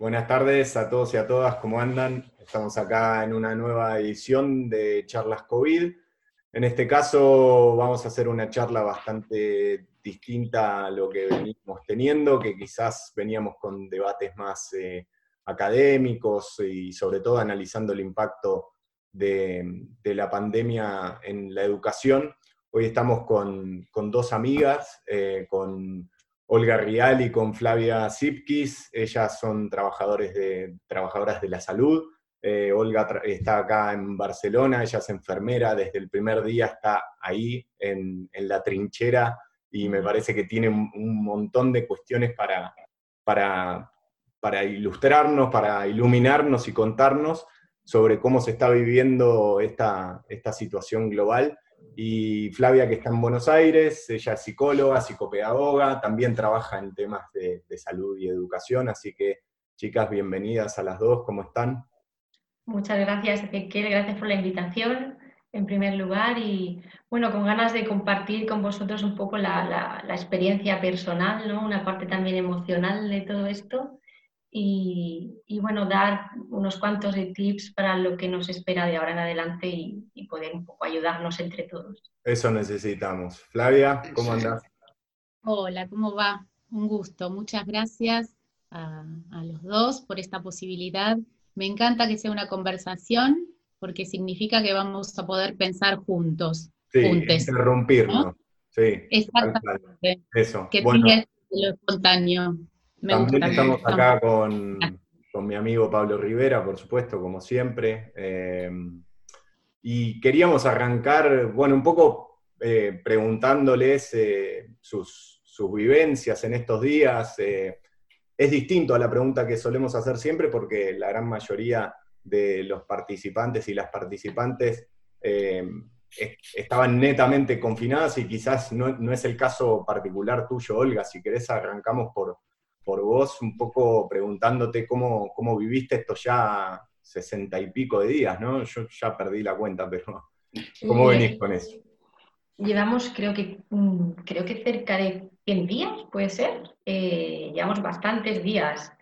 Buenas tardes a todos y a todas, ¿cómo andan? Estamos acá en una nueva edición de Charlas COVID. En este caso vamos a hacer una charla bastante distinta a lo que venimos teniendo, que quizás veníamos con debates más eh, académicos y sobre todo analizando el impacto de, la pandemia en la educación. Hoy estamos con, dos amigas, eh, con Olga Rial y con Flavia Zipkis. Ellas son trabajadores de, trabajadoras de la salud. Eh, Olga está acá en Barcelona, ella es enfermera, desde el primer día está ahí en, la trinchera y me parece que tiene un, montón de cuestiones para, para, para ilustrarnos, para iluminarnos y contarnos sobre cómo se está viviendo esta, esta situación global. Y Flavia, que está en Buenos Aires, ella es psicóloga, psicopedagoga, también trabaja en temas de, salud y educación, así que chicas, bienvenidas a las dos, ¿cómo están? Muchas gracias, Ezequiel, gracias por la invitación en primer lugar y bueno, con ganas de compartir con vosotros un poco la, la experiencia personal, ¿no? una parte también emocional de todo esto y, bueno, dar unos cuantos de tips para lo que nos espera de ahora en adelante y, poder un poco ayudarnos entre todos. Eso necesitamos. Flavia, ¿cómo andas? Hola, ¿cómo va? Un gusto. Muchas gracias a, los dos por esta posibilidad. Me encanta que sea una conversación porque significa que vamos a poder pensar juntos. Sí, interrumpirnos. Sí, exactamente. Eso. Que bueno. lo espontáneo. También estamos acá con, mi amigo Pablo Rivera, por supuesto, como siempre. Eh, y queríamos arrancar, bueno, un poco eh, preguntándoles eh, sus, sus, vivencias en estos días. es distinto a la pregunta que solemos hacer siempre porque la gran mayoría de los participantes y las participantes estaban netamente confinadas y quizás no, no, es el caso particular tuyo, Olga. Si querés, arrancamos por, por vos, un poco preguntándote cómo, cómo viviste esto ya sesenta y pico de días, ¿no? Yo ya perdí la cuenta, pero ¿cómo venís con eso? Llevamos, creo que, mm, creo que cerca de 100 días, puede ser. Eh, llevamos bastantes días.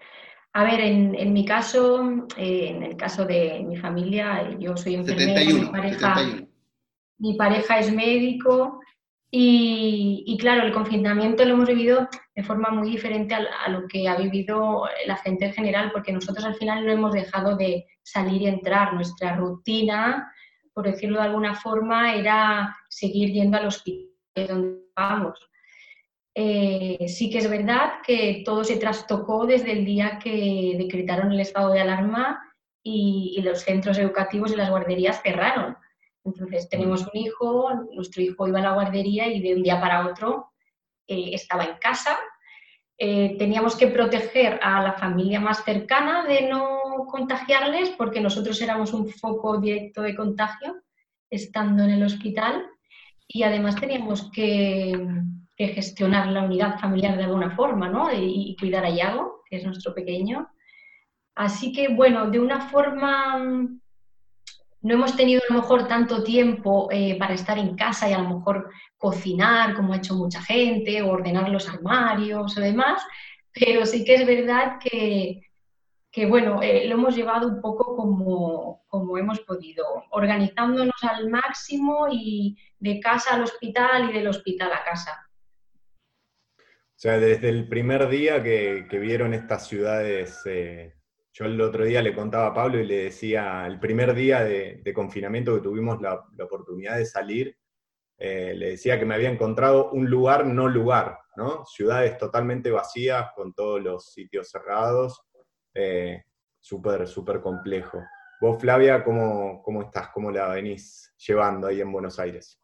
A ver, en, mi caso, eh, en el caso de mi familia, yo soy enfermera, mi, pareja, mi pareja es médico y, claro, el confinamiento lo hemos vivido de forma muy diferente a, lo que ha vivido la gente en general, porque nosotros al final no hemos dejado de salir y entrar. Nuestra rutina, por decirlo de alguna forma, era seguir yendo al hospital donde vamos. Eh, sí que es verdad que todo se trastocó desde el día que decretaron el estado de alarma y los centros educativos y las guarderías cerraron. Entonces tenemos un hijo, nuestro hijo iba a la guardería y de un día para otro eh, estaba en casa. Eh, teníamos que proteger a la familia más cercana de no contagiarles porque nosotros éramos un foco directo de contagio estando en el hospital y además teníamos que, gestionar la unidad familiar de alguna forma ¿no? y, y cuidar a Iago, que es nuestro pequeño. Así que bueno, de una forma no hemos tenido a lo mejor tanto tiempo eh, para estar en casa y a lo mejor cocinar como ha hecho mucha gente, o ordenar los armarios o demás, pero sí que es verdad que, bueno, eh, lo hemos llevado un poco como, como hemos podido, organizándonos al máximo y de casa al hospital y del hospital a casa. O sea, desde el primer día que, vieron estas ciudades eh, yo el otro día le contaba a Pablo y le decía, el primer día de, confinamiento que tuvimos la, oportunidad de salir, eh, le decía que me había encontrado un lugar no lugar, ¿no? Ciudades totalmente vacías, con todos los sitios cerrados, eh, súper, súper complejo. Vos, Flavia, ¿cómo, ¿cómo estás? ¿Cómo la venís llevando ahí en Buenos Aires?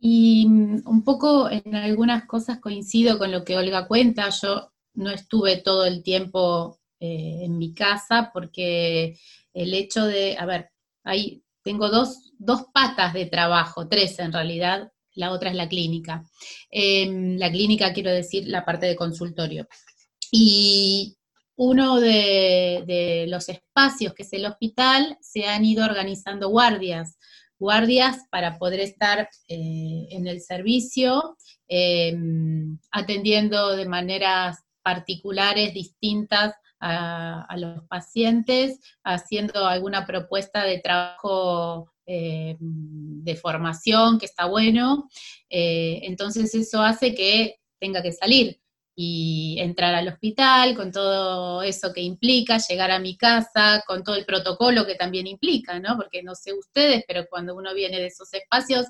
Y mm, un poco en algunas cosas coincido con lo que Olga cuenta. Yo no estuve todo el tiempo eh, en mi casa, porque el hecho de, a ver, ahí tengo dos, patas de trabajo, tres en realidad, la otra es la clínica. La clínica quiero decir la parte de consultorio. Y uno de, los espacios, que es el hospital, se han ido organizando guardias, guardias para poder estar eh, en el servicio, em, atendiendo de maneras particulares, distintas a, los pacientes haciendo alguna propuesta de trabajo eh, de formación, que está bueno. Eh, entonces eso hace que tenga que salir y entrar al hospital con todo eso que implica, llegar a mi casa, con todo el protocolo que también implica, ¿no? Porque no sé ustedes, pero cuando uno viene de esos espacios,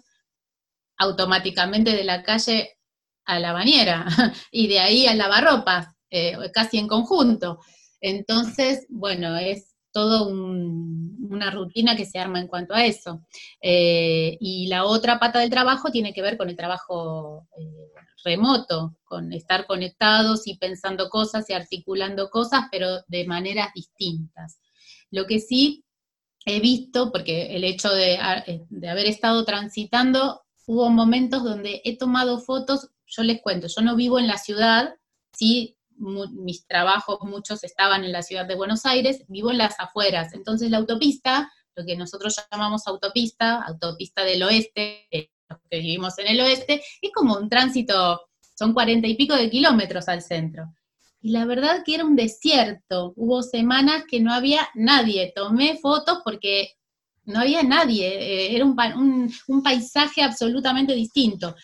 automáticamente de la calle a la bañera y de ahí al lavarropas, eh, casi en conjunto. Entonces, bueno, es todo una rutina que se arma en cuanto a eso. Eh, y la otra pata del trabajo tiene que ver con el trabajo eh, remoto, con estar conectados y pensando cosas y articulando cosas, pero de maneras distintas. Lo que sí he visto, porque el hecho de, de haber estado transitando, hubo momentos donde he tomado fotos, yo les cuento, yo no vivo en la ciudad, sí mis trabajos, muchos estaban en la ciudad de Buenos Aires, vivo en las afueras. Entonces la autopista, lo que nosotros llamamos autopista, autopista del oeste, los que vivimos en el oeste, es como un tránsito, son cuarenta y pico de kilómetros al centro. Y la verdad que era un desierto, hubo semanas que no había nadie, tomé fotos porque no había nadie, eh, era un, un paisaje absolutamente distinto.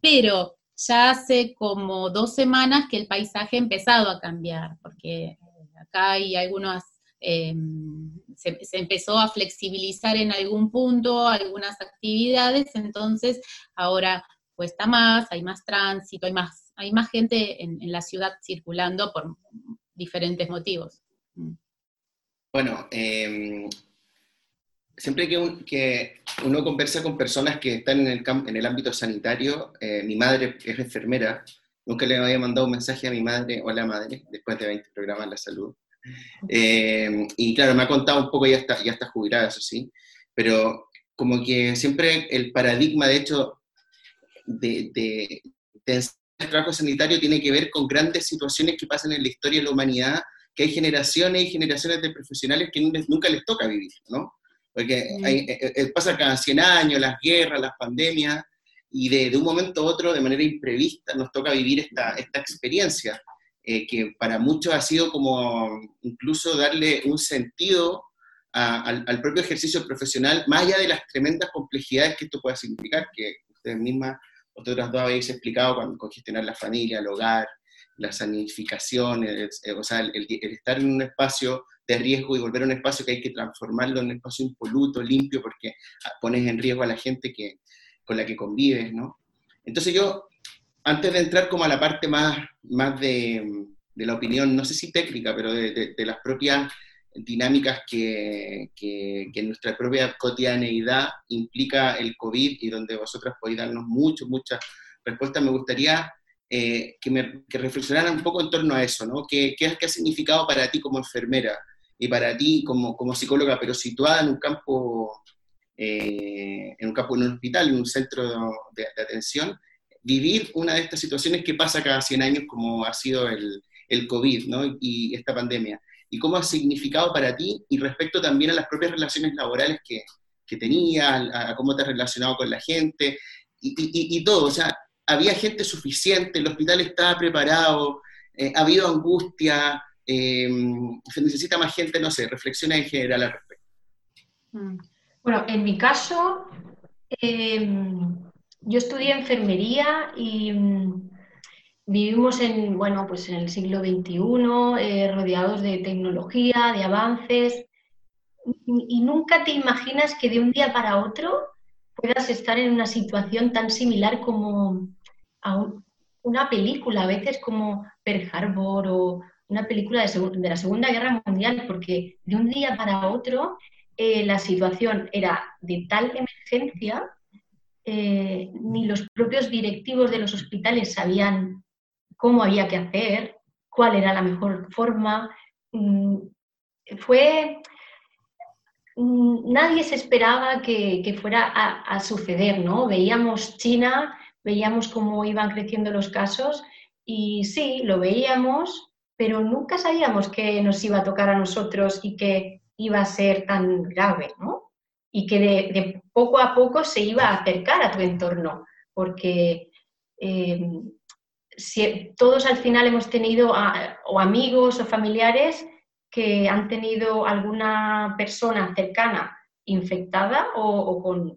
Pero ya hace como dos semanas que el paisaje ha empezado a cambiar, porque acá hay algunas, em, se, empezó a flexibilizar en algún punto algunas actividades, entonces ahora cuesta más, hay más tránsito, hay más, hay más gente en, la ciudad circulando por diferentes motivos. Mm. Bueno, eh, siempre que, uno conversa con personas que están en el, en el ámbito sanitario, eh, mi madre es enfermera, nunca le había mandado un mensaje a mi madre, hola madre, después de 20 programas de la salud. Eh, y claro, me ha contado un poco, ya está, ya está jubilada, eso sí, pero como que siempre el paradigma, de hecho, de, de, el trabajo sanitario tiene que ver con grandes situaciones que pasan en la historia de la humanidad, que hay generaciones y generaciones de profesionales que nunca les toca vivir, ¿no? Porque eh, eh, eh, pasa cada 100 años, las guerras, las pandemias, y de, un momento a otro, de manera imprevista, nos toca vivir esta, esta experiencia, que para muchos ha sido como incluso darle un sentido al, propio ejercicio profesional, más allá de las tremendas complejidades que esto pueda significar, que ustedes mismas, otras dos habéis explicado, con, con gestionar la familia, el hogar, la sanificación, o sea, el, estar en un espacio de riesgo y volver a un espacio que hay que transformarlo en un espacio impoluto, limpio, porque pones en riesgo a la gente que, con la que convives, ¿no? Entonces yo, antes de entrar como a la parte más, más de, de la opinión, no sé si técnica, pero de, de, las propias dinámicas que, que, que, nuestra propia cotidianeidad implica el COVID y donde vosotras podéis darnos mucho, muchas respuestas, me gustaría eh, que, me, que reflexionaran un poco en torno a eso, ¿no? ¿Qué, qué, ha significado para ti como enfermera y para ti como, como psicóloga, pero situada en un campo, eh, en un campo, en un hospital, en un centro de, atención, vivir una de estas situaciones que pasa cada 100 años como ha sido el, el COVID, ¿no? Y esta pandemia. ¿Y cómo ha significado para ti y respecto también a las propias relaciones laborales que, que tenías, a, cómo te has relacionado con la gente y, y, y todo? O sea, había gente suficiente, el hospital estaba preparado, eh, ha habido angustia, eh, se necesita más gente, no sé, reflexiona en general al respecto. Mm. Bueno, en mi caso, em, yo estudié enfermería y mm, vivimos en, bueno, pues en el siglo XXI, eh, rodeados de tecnología, de avances, y nunca te imaginas que de un día para otro puedas estar en una situación tan similar como a una película, a veces como Pearl Harbor o una película de, la Segunda Guerra Mundial, porque de un día para otro eh, la situación era de tal emergencia, eh, ni los propios directivos de los hospitales sabían cómo había que hacer, cuál era la mejor forma. Mm, fue mm, nadie se esperaba que, fuera a, a, suceder, ¿no? Veíamos China veíamos cómo iban creciendo los casos y sí, lo veíamos, pero nunca sabíamos que nos iba a tocar a nosotros y que iba a ser tan grave, ¿no? Y que de, poco a poco se iba a acercar a tu entorno, porque em, si, todos al final hemos tenido o amigos o familiares que han tenido alguna persona cercana infectada o, con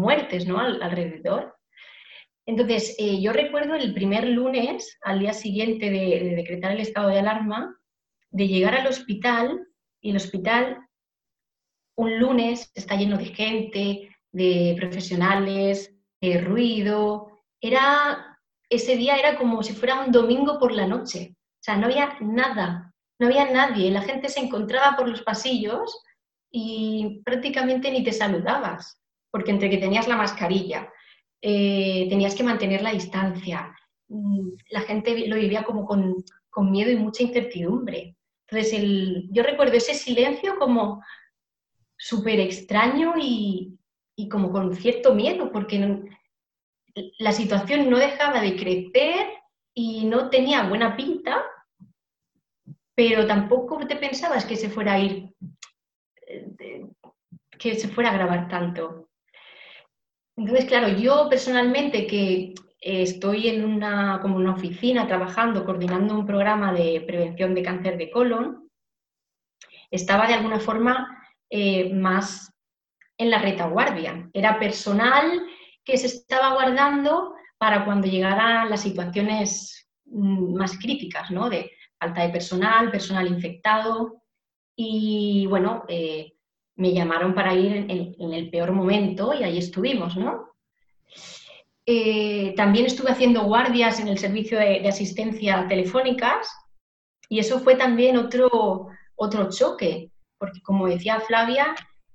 muertes ¿no? alrededor. Entonces, eh, yo recuerdo el primer lunes, al día siguiente de, decretar el estado de alarma, de llegar al hospital y el hospital un lunes está lleno de gente, de profesionales, de ruido. Era, ese día era como si fuera un domingo por la noche. O sea, no había nada, no había nadie. La gente se encontraba por los pasillos y prácticamente ni te saludabas, porque entre que tenías la mascarilla, eh, tenías que mantener la distancia. Mm, la gente lo vivía como con, miedo y mucha incertidumbre. Entonces, el, yo recuerdo ese silencio como súper extraño y, como con cierto miedo, porque la situación no dejaba de crecer y no tenía buena pinta, pero tampoco te pensabas que se fuera a ir, eh, que se fuera a grabar tanto. Entonces, claro, yo personalmente que estoy en una, como una oficina trabajando, coordinando un programa de prevención de cáncer de colon, estaba de alguna forma eh, más en la retaguardia. Era personal que se estaba guardando para cuando llegaran las situaciones mm, más críticas, ¿no? De falta de personal, personal infectado. Y bueno, eh, me llamaron para ir en, el peor momento y ahí estuvimos, ¿no? Eh, también estuve haciendo guardias en el servicio de, asistencia telefónicas y eso fue también otro, otro choque, porque como decía Flavia,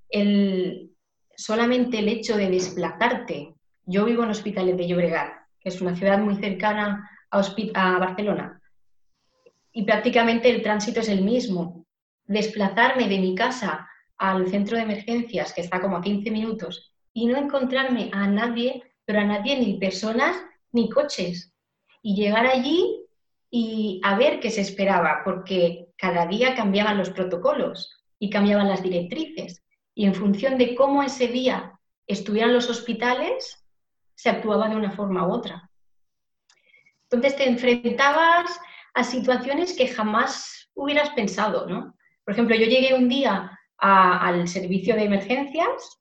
el, solamente el hecho de desplazarte, yo vivo en Hospitalet de Llobregat, que es una ciudad muy cercana a, a Barcelona, y prácticamente el tránsito es el mismo. Desplazarme de mi casa al centro de emergencias, que está como a 15 minutos, y no encontrarme a nadie, pero a nadie, ni personas, ni coches. Y llegar allí y a ver qué se esperaba, porque cada día cambiaban los protocolos y cambiaban las directrices. Y en función de cómo ese día estuvieran los hospitales, se actuaba de una forma u otra. Entonces te enfrentabas a situaciones que jamás hubieras pensado, ¿no? Por ejemplo, yo llegué un día al servicio de emergencias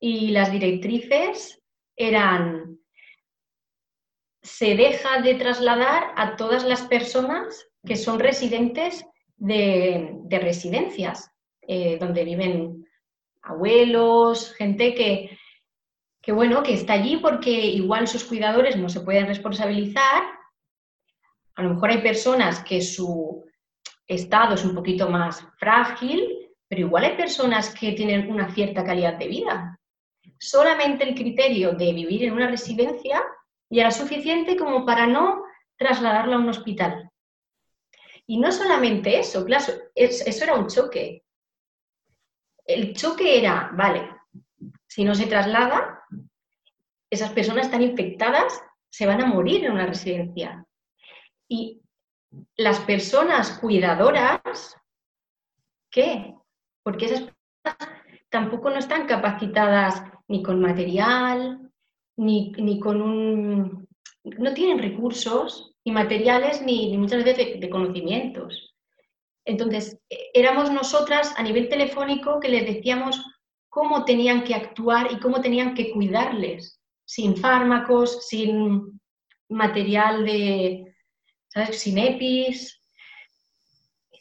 y las directrices eran se deja de trasladar a todas las personas que son residentes de, residencias, eh, donde viven abuelos, gente que, que, bueno, que está allí porque igual sus cuidadores no se pueden responsabilizar. A lo mejor hay personas que su estado es un poquito más frágil pero igual hay personas que tienen una cierta calidad de vida. Solamente el criterio de vivir en una residencia ya era suficiente como para no trasladarlo a un hospital. Y no solamente eso, claro, eso era un choque. El choque era, vale, si no se traslada, esas personas están infectadas, se van a morir en una residencia. Y las personas cuidadoras, ¿qué? Porque esas personas tampoco no están capacitadas ni con material, ni, con un... no tienen recursos ni materiales ni, muchas veces de, conocimientos. Entonces, e, éramos nosotras a nivel telefónico que les decíamos cómo tenían que actuar y cómo tenían que cuidarles, sin fármacos, sin material de, ¿sabes? Sin EPIs,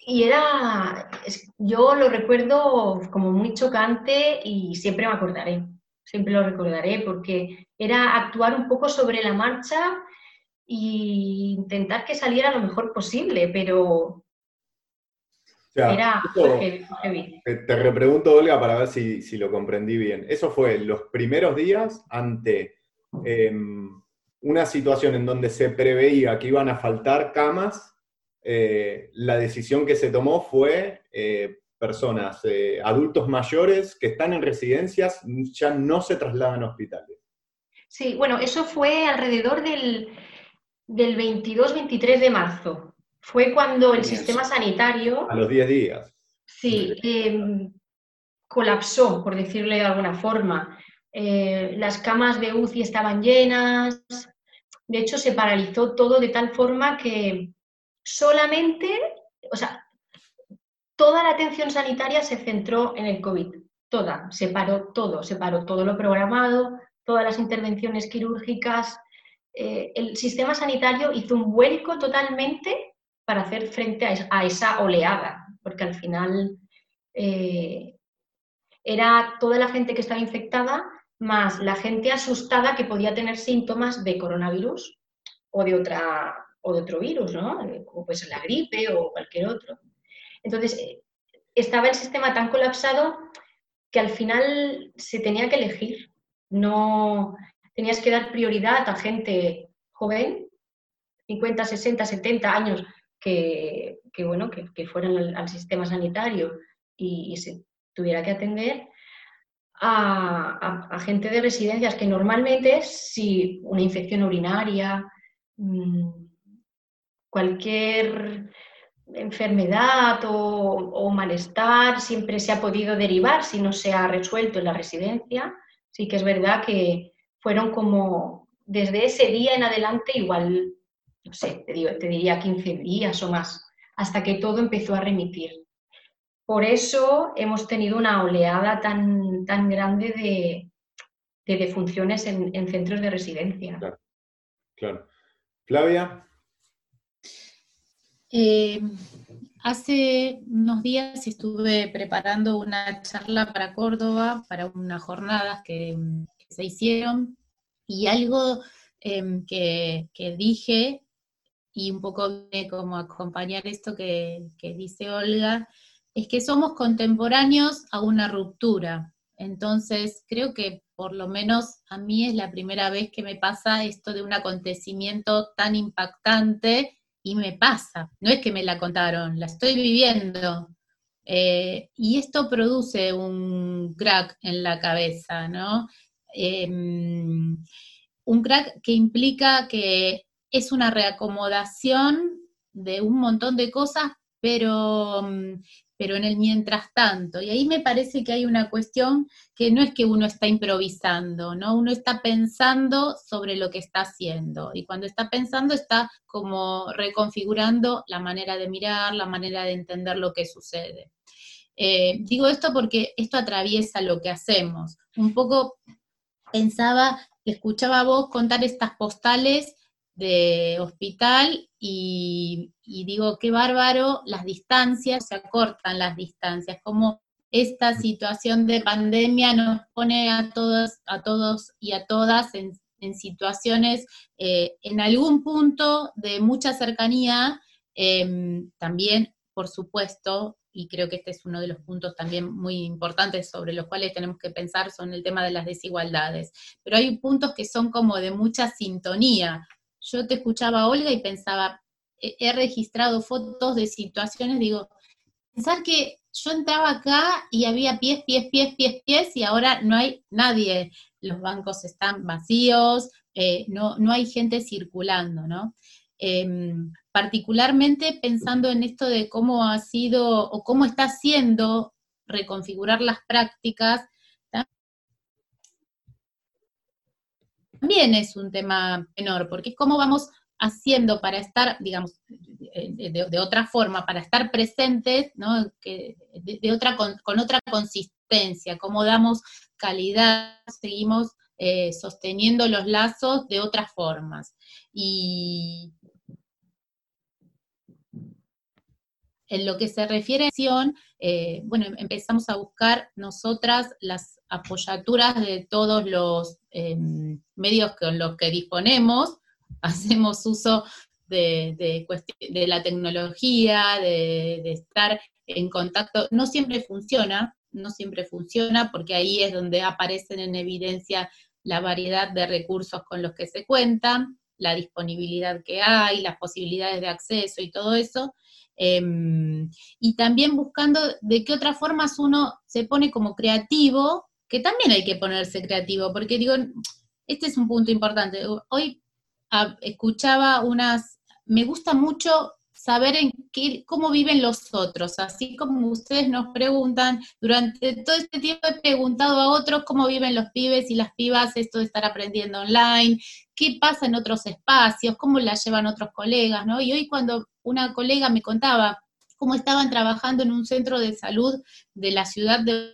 y era, yo lo recuerdo como muy chocante y siempre me acordaré, siempre lo recordaré, porque era actuar un poco sobre la marcha e intentar que saliera lo mejor posible, pero era heavy, Te repregunto, Olga, para ver si, lo comprendí bien. Eso fue los primeros días ante em, una situación en donde se preveía que iban a faltar camas eh, la decisión que se tomó fue eh, personas, eh, adultos mayores que están en residencias, ya no se trasladan a hospitales. Sí, bueno, eso fue alrededor del, 22-23 de marzo. Fue cuando el sistema sanitario... A los 10 días. Sí, em, colapsó, por decirle de alguna forma. las camas de UCI estaban llenas, de hecho se paralizó todo de tal forma que solamente, o sea, toda la atención sanitaria se centró en el COVID, toda, se paró todo, se paró todo lo programado, todas las intervenciones quirúrgicas. Eh, el sistema sanitario hizo un vuelco totalmente para hacer frente a, esa oleada, porque al final eh, era toda la gente que estaba infectada más la gente asustada que podía tener síntomas de coronavirus o de, otra, o de otro virus, ¿no? Como puede la gripe o cualquier otro. Entonces, eh, estaba el sistema tan colapsado que al final se tenía que elegir. No tenías que dar prioridad a gente joven, 50, 60, 70 años, que, bueno, que, fueran al, sistema sanitario y, se tuviera que atender a, gente de residencias que normalmente si una infección urinaria, mm, cualquier enfermedad o, malestar siempre se ha podido derivar si no se ha resuelto en la residencia. Sí que es verdad que fueron como desde ese día en adelante igual no sé, te, diría 15 días o más, hasta que todo empezó a remitir. Por eso hemos tenido una oleada tan, tan grande de, defunciones en, centros de residencia. Claro. Flavia. Eh, hace unos días estuve preparando una charla para Córdoba, para unas jornadas que, se hicieron, y algo em, que, dije y un poco de como acompañar esto que, dice Olga, es que somos contemporáneos a una ruptura. Entonces, creo que por lo menos a mí es la primera vez que me pasa esto de un acontecimiento tan impactante y me pasa. No es que me la contaron, la estoy viviendo. Eh, y esto produce un crack en la cabeza, ¿no? Em, un crack que implica que es una reacomodación de un montón de cosas, pero, mm, pero en el mientras tanto. Y ahí me parece que hay una cuestión que no es que uno está improvisando, ¿no? Uno está pensando sobre lo que está haciendo. Y cuando está pensando está como reconfigurando la manera de mirar, la manera de entender lo que sucede. Eh, digo esto porque esto atraviesa lo que hacemos. Un poco pensaba, escuchaba a vos contar estas postales de hospital y, digo, qué bárbaro, las distancias, se acortan las distancias, como esta situación de pandemia nos pone a todos, a todos y a todas en, situaciones eh, en algún punto de mucha cercanía, em, también, por supuesto, y creo que este es uno de los puntos también muy importantes sobre los cuales tenemos que pensar, son el tema de las desigualdades. Pero hay puntos que son como de mucha sintonía, yo te escuchaba, Olga, y pensaba, he, registrado fotos de situaciones, digo, pensar que yo entraba acá y había pies, pies, pies, pies, pies, y ahora no hay nadie, los bancos están vacíos, eh, no, no hay gente circulando, ¿no? Em, particularmente pensando en esto de cómo ha sido o cómo está haciendo reconfigurar las prácticas también es un tema menor, porque es cómo vamos haciendo para estar, digamos, de, otra forma, para estar presentes, ¿no? Que, de, otra, con, otra consistencia, cómo damos calidad, seguimos eh, sosteniendo los lazos de otras formas. Y en lo que se refiere a acción, eh, bueno, empezamos a buscar nosotras las apoyaturas de todos los em, medios con los que disponemos, hacemos uso de, la tecnología, de, estar en contacto. No siempre funciona, no siempre funciona, porque ahí es donde aparecen en evidencia la variedad de recursos con los que se cuentan, la disponibilidad que hay, las posibilidades de acceso y todo eso. Em, y también buscando de qué otras formas uno se pone como creativo que también hay que ponerse creativo, porque digo, este es un punto importante. Hoy ah, escuchaba unas, me gusta mucho saber en qué, cómo viven los otros, así como ustedes nos preguntan, durante todo este tiempo he preguntado a otros cómo viven los pibes y las pibas esto de estar aprendiendo online, qué pasa en otros espacios, cómo la llevan otros colegas, ¿no? Y hoy cuando una colega me contaba cómo estaban trabajando en un centro de salud de la ciudad de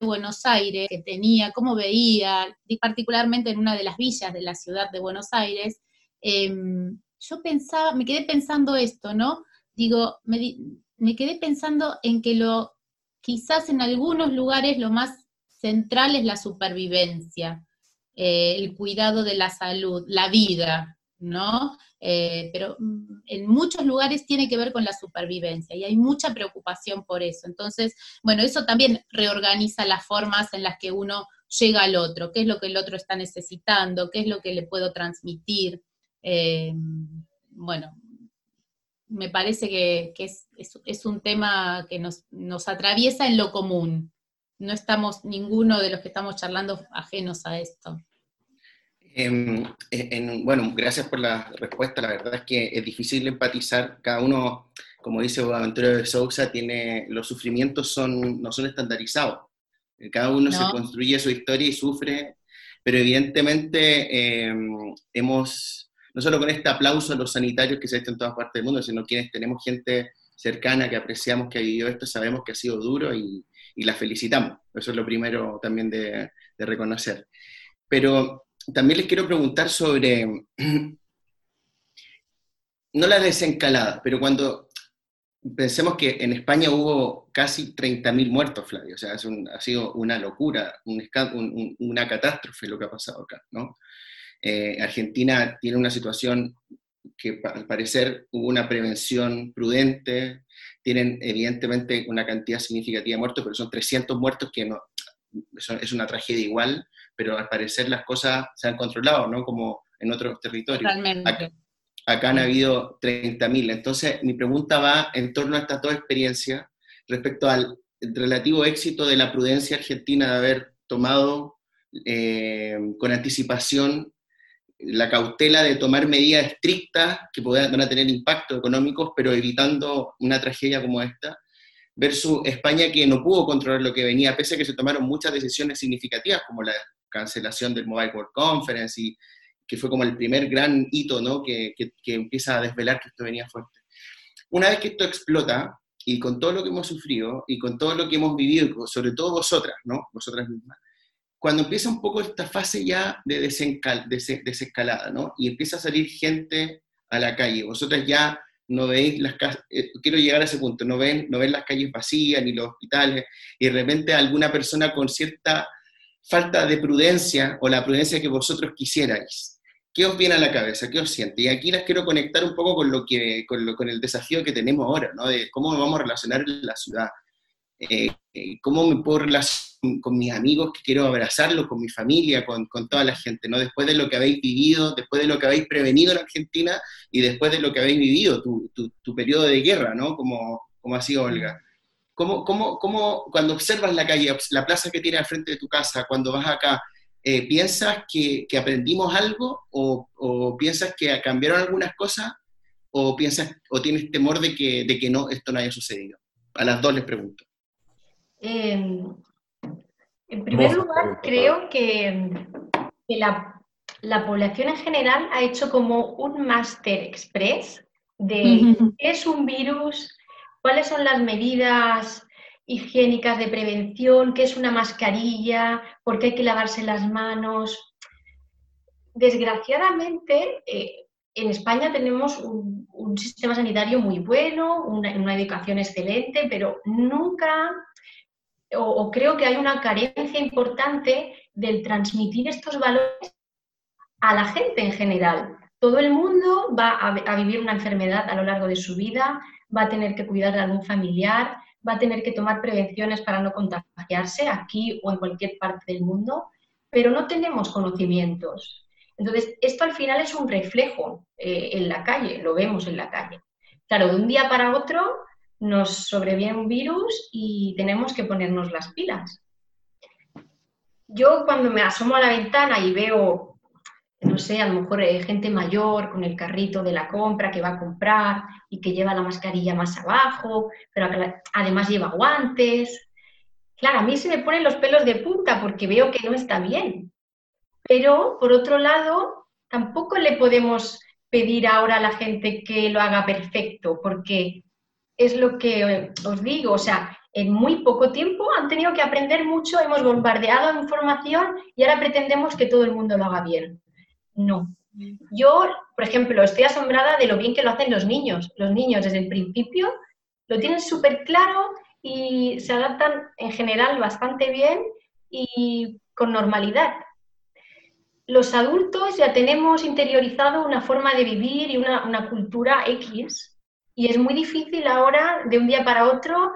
Buenos Aires, que tenía, cómo veía, particularmente en una de las villas de la ciudad de Buenos Aires, em, yo pensaba, me quedé pensando esto, ¿no? Digo, me, quedé pensando en que lo, quizás en algunos lugares lo más central es la supervivencia, eh, el cuidado de la salud, la vida, ¿no? Eh, pero mm, en muchos lugares tiene que ver con la supervivencia y hay mucha preocupación por eso. Entonces, bueno, eso también reorganiza las formas en las que uno llega al otro, qué es lo que el otro está necesitando, qué es lo que le puedo transmitir. Eh, bueno, me parece que, es, un tema que nos, nos atraviesa en lo común. No estamos, ninguno de los que estamos charlando, ajenos a esto. Em, en, bueno, gracias por la respuesta. La verdad es que es difícil empatizar. Cada uno, como dice Aventura de Sousa, tiene, los sufrimientos son, no son estandarizados. Cada uno se construye su historia y sufre, pero evidentemente em, hemos, no solo con este aplauso a los sanitarios que se ha hecho en todas partes del mundo, sino quienes tenemos gente cercana que apreciamos que ha vivido esto, sabemos que ha sido duro y, y la felicitamos. Eso es lo primero también de, de reconocer. Pero también les quiero preguntar sobre, no la desencalada, pero cuando pensemos que en España hubo casi 30.000 muertos, Flavio, o sea, ha sido una locura, una catástrofe lo que ha pasado acá, ¿no? Eh, Argentina tiene una situación que al parecer hubo una prevención prudente, tienen evidentemente una cantidad significativa de muertos, pero son 300 muertos que no, es una tragedia igual, pero al parecer las cosas se han controlado, ¿no? Como en otros territorios. Acá, han habido 30.000. Entonces, mi pregunta va en torno a estas dos experiencias respecto al relativo éxito de la prudencia argentina de haber tomado eh, con anticipación la cautela de tomar medidas estrictas que puedan, a tener impactos económicos, pero evitando una tragedia como esta, versus España que no pudo controlar lo que venía, pese a que se tomaron muchas decisiones significativas, como la cancelación del Mobile World Conference, y que fue como el primer gran hito ¿no? que, que, empieza a desvelar que esto venía fuerte. Una vez que esto explota, y con todo lo que hemos sufrido, y con todo lo que hemos vivido, sobre todo vosotras, ¿no? vosotras mismas, cuando empieza un poco esta fase ya de desescalada, ¿no? y empieza a salir gente a la calle, vosotras ya no veis las casas, eh, quiero llegar a ese punto, no ven, no ven las calles vacías ni los hospitales, y de repente alguna persona con cierta falta de prudencia o la prudencia que vosotros quisierais. ¿Qué os viene a la cabeza? ¿Qué os siente? Y aquí las quiero conectar un poco con, lo que, con, lo, con el desafío que tenemos ahora, ¿no? De cómo vamos a relacionar en la ciudad. Eh, eh, cómo me puedo relacionar con mis amigos, que quiero abrazarlos, con mi familia, con, con, toda la gente, ¿no? Después de lo que habéis vivido, después de lo que habéis prevenido en Argentina y después de lo que habéis vivido, tu, tu, tu periodo de guerra, ¿no? Como, como ha sido Olga. ¿Cómo, cómo, cómo, cuando observas la calle, la plaza que tiene al frente de tu casa, cuando vas acá, eh, ¿piensas que, que, aprendimos algo o, o, piensas que cambiaron algunas cosas o, piensas, o tienes temor de que, de que no, esto no haya sucedido? A las dos les pregunto. Eh, en primer lugar, creo que, que la, la, población en general ha hecho como un máster express de qué es un virus, cuáles son las medidas higiénicas de prevención, qué es una mascarilla, por qué hay que lavarse las manos. Desgraciadamente, eh, en España tenemos un, sistema sanitario muy bueno, una, educación excelente, pero nunca, o, creo que hay una carencia importante del transmitir estos valores a la gente en general. Todo el mundo va a vivir una enfermedad a lo largo de su vida, va a tener que cuidar de algún familiar, va a tener que tomar prevenciones para no contagiarse aquí o en cualquier parte del mundo, pero no tenemos conocimientos. Entonces, esto al final es un reflejo eh, en la calle, lo vemos en la calle. Claro, de un día para otro nos sobreviene un virus y tenemos que ponernos las pilas. Yo cuando me asomo a la ventana y veo no sé, a lo mejor eh, gente mayor con el carrito de la compra que va a comprar y que lleva la mascarilla más abajo, pero además lleva guantes. Claro, a mí se me ponen los pelos de punta porque veo que no está bien. Pero, por otro lado, tampoco le podemos pedir ahora a la gente que lo haga perfecto, porque es lo que os digo, o sea, en muy poco tiempo han tenido que aprender mucho, hemos bombardeado información y ahora pretendemos que todo el mundo lo haga bien. No. Yo, por ejemplo, estoy asombrada de lo bien que lo hacen los niños. Los niños desde el principio lo tienen súper claro y se adaptan en general bastante bien y con normalidad. Los adultos ya tenemos interiorizado una forma de vivir y una, una cultura X y es muy difícil ahora, de un día para otro,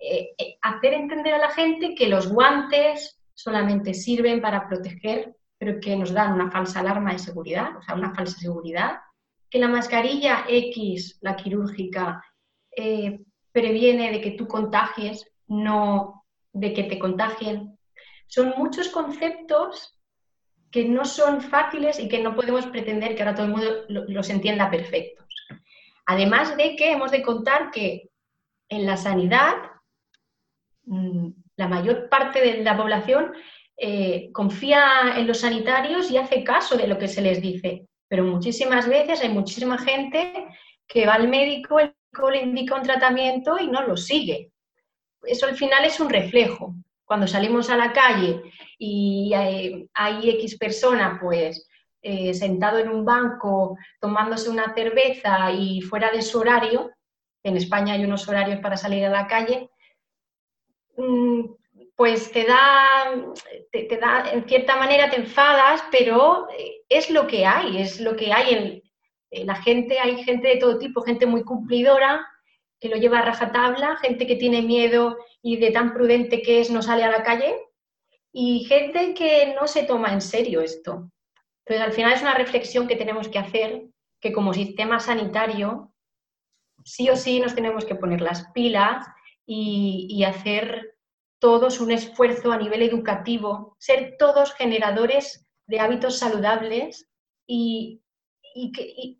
eh, eh, hacer entender a la gente que los guantes solamente sirven para proteger, pero que nos dan una falsa alarma de seguridad, o sea, una falsa seguridad, que la mascarilla X, la quirúrgica, eh, previene de que tú contagies, no de que te contagien. Son muchos conceptos que no son fáciles y que no podemos pretender que ahora todo el mundo los entienda perfectos. Además de que hemos de contar que en la sanidad Mm, la mayor parte de la población eh, confía en los sanitarios y hace caso de lo que se les dice, pero muchísimas veces hay muchísima gente que va al médico, el médico le indica un tratamiento y no lo sigue. Eso al final es un reflejo. Cuando salimos a la calle y hay, X persona, pues eh, sentado en un banco tomándose una cerveza y fuera de su horario, en España hay unos horarios para salir a la calle, Mm, pues te da, te, da, en cierta manera te enfadas, pero eh, es lo que hay, es lo que hay en, la gente, hay gente de todo tipo, gente muy cumplidora, que lo lleva a rajatabla, gente que tiene miedo y de tan prudente que es no sale a la calle, y gente que no se toma en serio esto. Entonces, al final es una reflexión que tenemos que hacer, que como sistema sanitario, sí o sí nos tenemos que poner las pilas y, hacer todos un esfuerzo a nivel educativo, ser todos generadores de hábitos saludables y,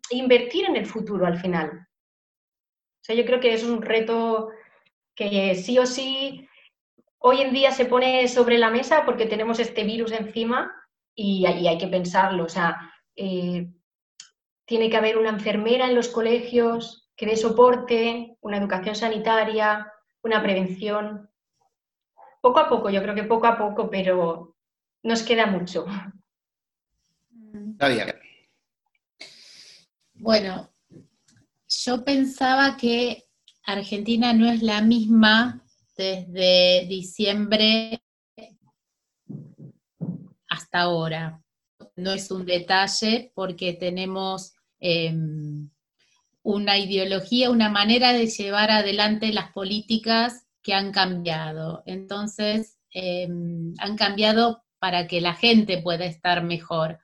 invertir en el futuro al final. O sea, yo creo que es un reto que sí o sí hoy en día se pone sobre la mesa porque tenemos este virus encima y, ahí hay que pensarlo. O sea, eh, tiene que haber una enfermera en los colegios que dé soporte, una educación sanitaria, una prevención. Poco a poco, yo creo que poco a poco, pero nos queda mucho. Bueno, yo pensaba que Argentina no es la misma desde diciembre hasta ahora. No es un detalle porque tenemos em, una ideología, una manera de llevar adelante las políticas que han cambiado. Entonces, em, han cambiado para que la gente pueda estar mejor.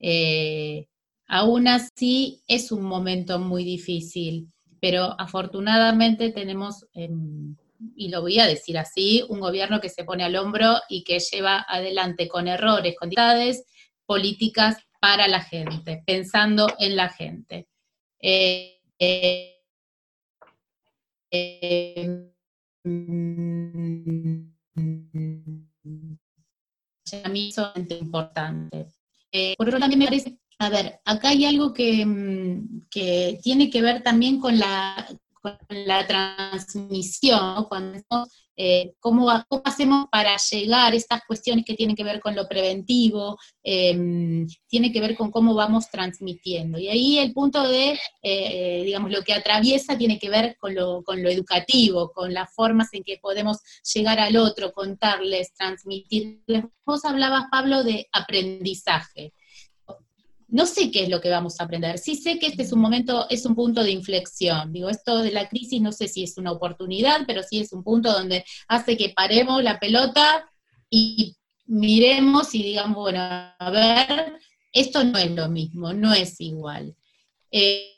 Eh, aún así, es un momento muy difícil, pero afortunadamente tenemos, em, y lo voy a decir así, un gobierno que se pone al hombro y que lleva adelante con errores, con dificultades, políticas para la gente, pensando en la gente. Eh, eh, a mí son importante. Eh, por otro también me parece, a ver, acá hay algo que, mm, que tiene que ver también con la, con la transmisión, cuando eh, ¿cómo, hacemos para llegar estas cuestiones que tienen que ver con lo preventivo, em, tiene que ver con cómo vamos transmitiendo. Y ahí el punto de, eh, digamos, lo que atraviesa tiene que ver con lo, con lo educativo, con las formas en que podemos llegar al otro, contarles, transmitirles. Vos hablabas, Pablo, de aprendizaje no sé qué es lo que vamos a aprender. Sí sé que este es un momento, es un punto de inflexión. Digo, esto de la crisis no sé si es una oportunidad, pero sí es un punto donde hace que paremos la pelota y miremos y digamos, bueno, a ver, esto no es lo mismo, no es igual. Eh,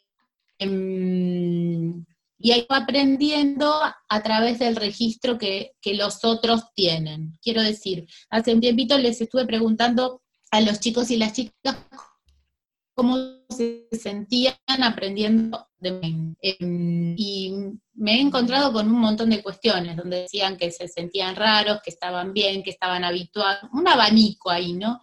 em, y ahí va aprendiendo a través del registro que, que los otros tienen. Quiero decir, hace un tiempito les estuve preguntando a los chicos y las chicas cómo se sentían aprendiendo de em, y me he encontrado con un montón de cuestiones donde decían que se sentían raros, que estaban bien, que estaban habituados, un abanico ahí, ¿no?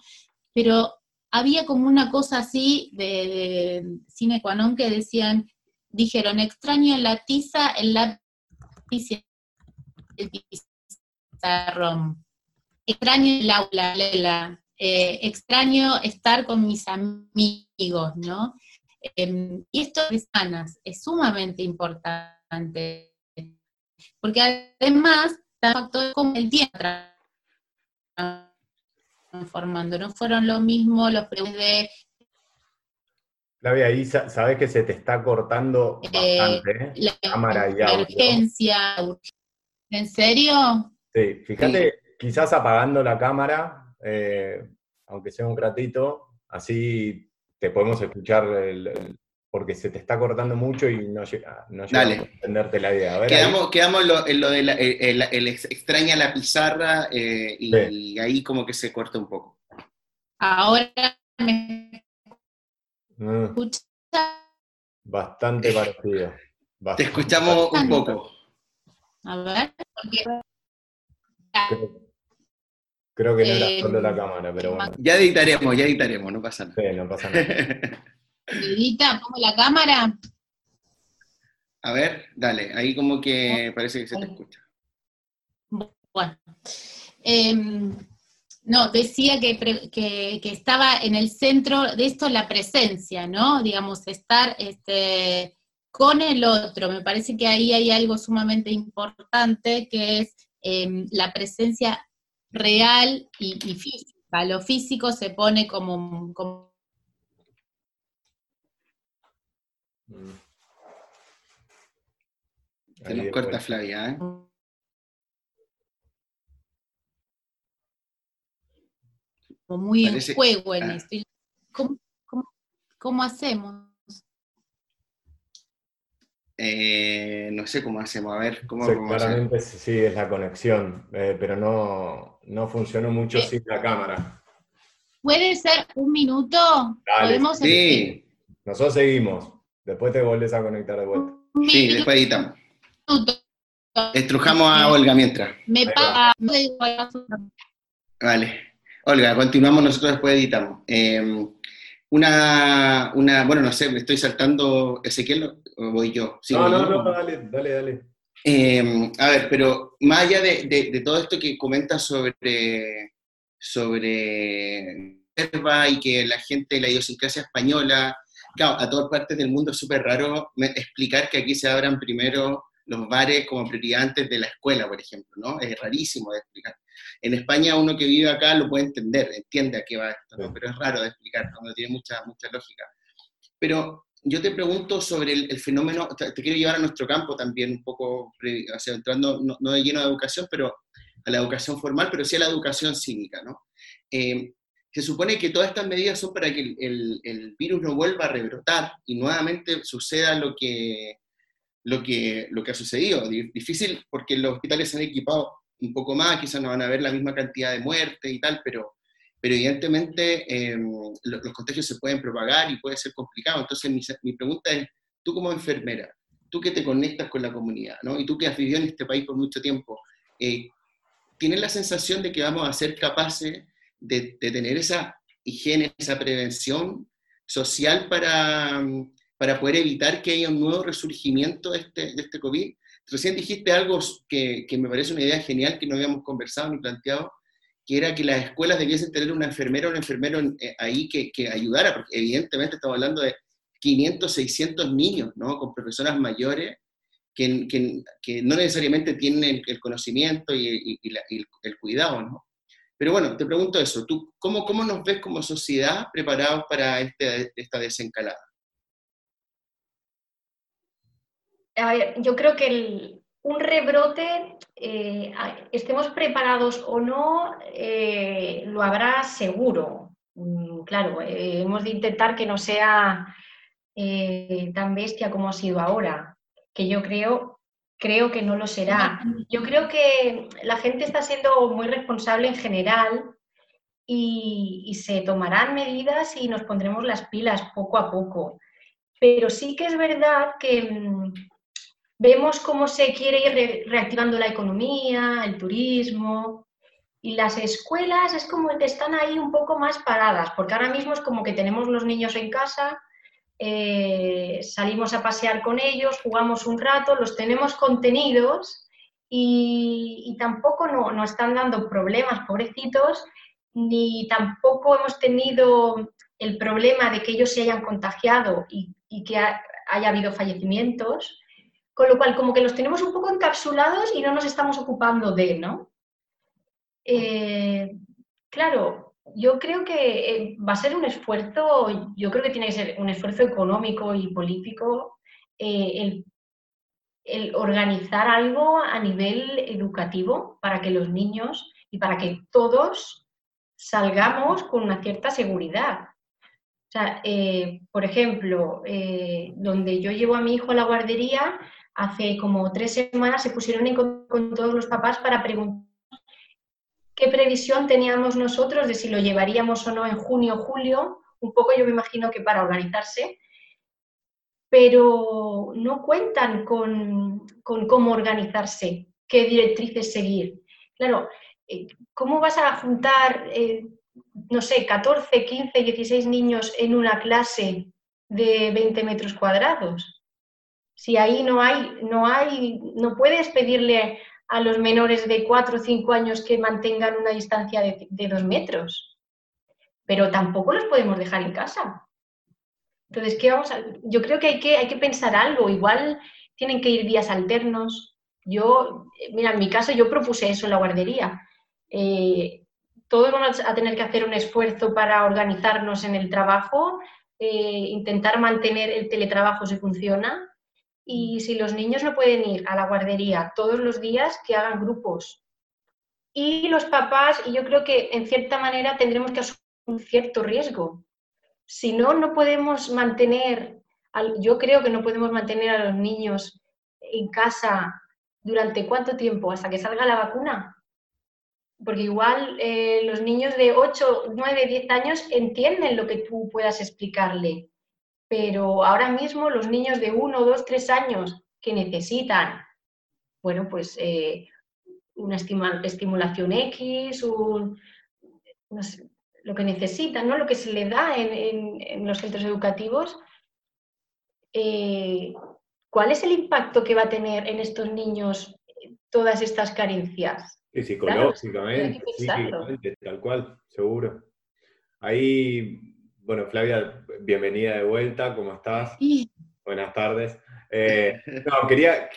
Pero había como una cosa así de, de cine qua que decían, dijeron, extraño la tiza, el lápiz el pizarrón. Extraño el aula, eh, extraño estar con mis amigos, ¿no? Em, y esto de sanas es sumamente importante, porque además factores como el tiempo transformando, no fueron lo mismo los de Flavia, ahí sabes que se te está cortando eh, bastante, ¿eh? la cámara y audio. Emergencia, ¿En serio? Sí, fíjate, quizás apagando la cámara, eh, aunque sea un ratito, así te podemos escuchar porque se te está cortando mucho y no, llega, no a entenderte la idea. quedamos, en lo, de el, extraña la pizarra eh, y, ahí como que se corta un poco. Ahora me mm. escucha. Bastante parecido. Te escuchamos un poco. A ver, Creo, que no era solo la eh, cámara, pero bueno. Ya editaremos, ya editaremos, no pasa nada. Sí, no pasa nada. Edita, pongo la cámara. A ver, dale, ahí como que parece que se te escucha. Bueno. Em, no, decía que, que, que, estaba en el centro de esto la presencia, ¿no? Digamos, estar este, con el otro. Me parece que ahí hay algo sumamente importante que es em, la presencia real y, física. Lo físico se pone como, como Se nos corta Flavia, ¿eh? Como muy en juego en ah. esto. cómo hacemos? Eh, no sé cómo hacemos, a ver, ¿cómo, claramente sí, es la conexión, eh, pero no, no funcionó mucho sin la cámara. ¿Puede ser un minuto? ¿Podemos sí, nosotros seguimos. Después te volvés a conectar de vuelta. Sí, después editamos. Estrujamos a Olga mientras. Me paga. Vale. Olga, continuamos, nosotros después editamos. Eh, una, una, bueno, no sé, me estoy saltando, Ezequiel, voy yo. no, no, no, dale, dale, dale. Em, a ver, pero más allá de, de, todo esto que comentas sobre, sobre y que la gente, la idiosincrasia española, claro, a todas partes del mundo es súper raro explicar que aquí se abran primero los bares como prioridad antes de la escuela, por ejemplo, ¿no? Es rarísimo de explicar. En España uno que vive acá lo puede entender, entiende a qué va esto, ¿no? Pero es raro de explicar, no tiene mucha, mucha lógica. Pero yo te pregunto sobre el, fenómeno, te, quiero llevar a nuestro campo también un poco, entrando no, de lleno de educación, pero a la educación formal, pero sí a la educación cívica, ¿no? Eh, se supone que todas estas medidas son para que el, virus no vuelva a rebrotar y nuevamente suceda lo que, lo que, lo que ha sucedido. Difícil porque los hospitales se han equipado un poco más, quizás no van a ver la misma cantidad de muertes y tal, pero, pero evidentemente em, los, contagios se pueden propagar y puede ser complicado. Entonces mi, mi, pregunta es, tú como enfermera, tú que te conectas con la comunidad, ¿no? y tú que has vivido en este país por mucho tiempo, eh, ¿tienes la sensación de que vamos a ser capaces de, de tener esa higiene, esa prevención social para, para poder evitar que haya un nuevo resurgimiento de este, de este COVID? Recién dijiste algo que, que, me parece una idea genial que no habíamos conversado ni planteado, que era que las escuelas debiesen tener una enfermera o un enfermero eh, ahí que, que, ayudara, porque evidentemente estamos hablando de 500, 600 niños, ¿no? Con profesoras mayores que, que no necesariamente tienen el, conocimiento y, el, cuidado, ¿no? Pero bueno, te pregunto eso, ¿tú cómo, cómo nos ves como sociedad preparados para este, esta desencalada? yo creo que un rebrote, eh, estemos preparados o no, eh, lo habrá seguro. Mm, claro, eh, hemos de intentar que no sea tan bestia como ha sido ahora, que yo creo, creo que no lo será. Yo creo que la gente está siendo muy responsable en general y, se tomarán medidas y nos pondremos las pilas poco a poco. Pero sí que es verdad que mm, vemos cómo se quiere ir reactivando la economía, el turismo, y las escuelas es como que están ahí un poco más paradas, porque ahora mismo es como que tenemos los niños en casa, eh, salimos a pasear con ellos, jugamos un rato, los tenemos contenidos y, tampoco no, no, están dando problemas, pobrecitos, ni tampoco hemos tenido el problema de que ellos se hayan contagiado y, que haya habido fallecimientos, con lo cual como que los tenemos un poco encapsulados y no nos estamos ocupando de, ¿no? Eh, claro, yo creo que eh, va a ser un esfuerzo, yo creo que tiene que ser un esfuerzo económico y político eh, el organizar algo a nivel educativo para que los niños y para que todos salgamos con una cierta seguridad. O sea, por ejemplo, donde yo llevo a mi hijo a la guardería, hace como tres semanas se pusieron en con, con todos los papás para preguntar qué previsión teníamos nosotros de si lo llevaríamos o no en junio o julio, un poco yo me imagino que para organizarse, pero no cuentan con, con cómo organizarse, qué directrices seguir. Claro, eh, ¿cómo vas a juntar, eh, no sé, 14, 15, 16 niños en una clase de 20 metros cuadrados? Si ahí no hay, no hay, no puedes pedirle a los menores de 4 o 5 años que mantengan una distancia de, de 2 metros. Pero tampoco los podemos dejar en casa. Entonces, ¿qué vamos a...? Yo creo que hay, que hay que pensar algo. Igual tienen que ir días alternos. Yo, mira, en mi caso yo propuse eso en la guardería. Eh, todos vamos a tener que hacer un esfuerzo para organizarnos en el trabajo, eh, intentar mantener el teletrabajo si funciona. Y si los niños no pueden ir a la guardería todos los días, que hagan grupos. Y los papás, y yo creo que en cierta manera tendremos que asumir un cierto riesgo. Si no, no podemos mantener, yo creo que no podemos mantener a los niños en casa durante cuánto tiempo, hasta que salga la vacuna porque igual eh, los niños de 8, 9, 10 años entienden lo que tú puedas explicarle, pero ahora mismo los niños de 1, 2, 3 años que necesitan, bueno, pues eh, una estimulación X, lo que necesitan, ¿no? lo que se le da en, los centros educativos, eh, ¿cuál es el impacto que va a tener en estos niños todas estas carencias? Sí, psicológicamente, tal cual, seguro. Ahí, bueno, Flavia, bienvenida de vuelta, ¿cómo estás? Buenas tardes. Eh, no, quería,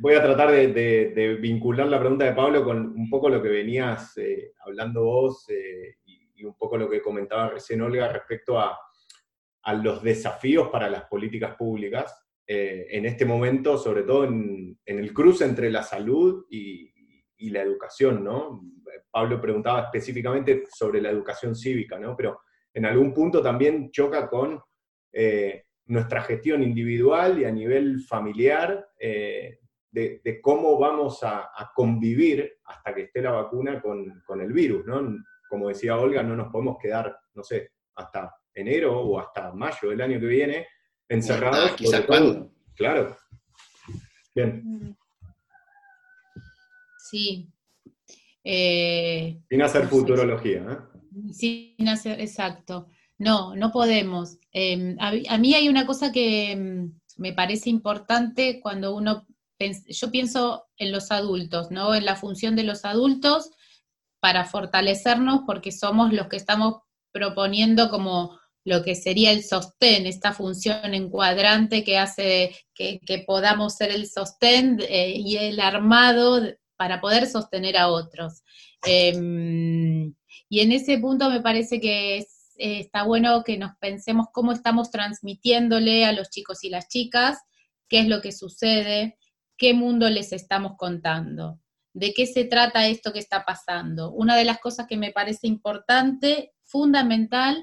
voy a tratar de, vincular la pregunta de Pablo con un poco lo que venías eh, hablando vos eh, y, un poco lo que comentaba recién Olga respecto a, los desafíos para las políticas públicas en este momento, sobre todo en, el cruce entre la salud y, y la educación, ¿no? Pablo preguntaba específicamente sobre la educación cívica, ¿no? Pero en algún punto también choca con eh, nuestra gestión individual y a nivel familiar eh, de, cómo vamos a, convivir hasta que esté la vacuna con, el virus, ¿no? Como decía Olga, no nos podemos quedar, no sé, hasta enero o hasta mayo del año que viene encerrados. quizás cuándo. Claro. Bien. Sí. Eh, sin hacer futurología, ¿eh? Sin hacer, exacto. No, no podemos. Em, a, mí hay una cosa que em, me parece importante cuando uno, yo pienso en los adultos, ¿no? En la función de los adultos para fortalecernos porque somos los que estamos proponiendo como lo que sería el sostén, esta función encuadrante que hace que, podamos ser el sostén eh, y el armado para poder sostener a otros. Em, y en ese punto me parece que está bueno que nos pensemos cómo estamos transmitiéndole a los chicos y las chicas, qué es lo que sucede, qué mundo les estamos contando, de qué se trata esto que está pasando. Una de las cosas que me parece importante, fundamental,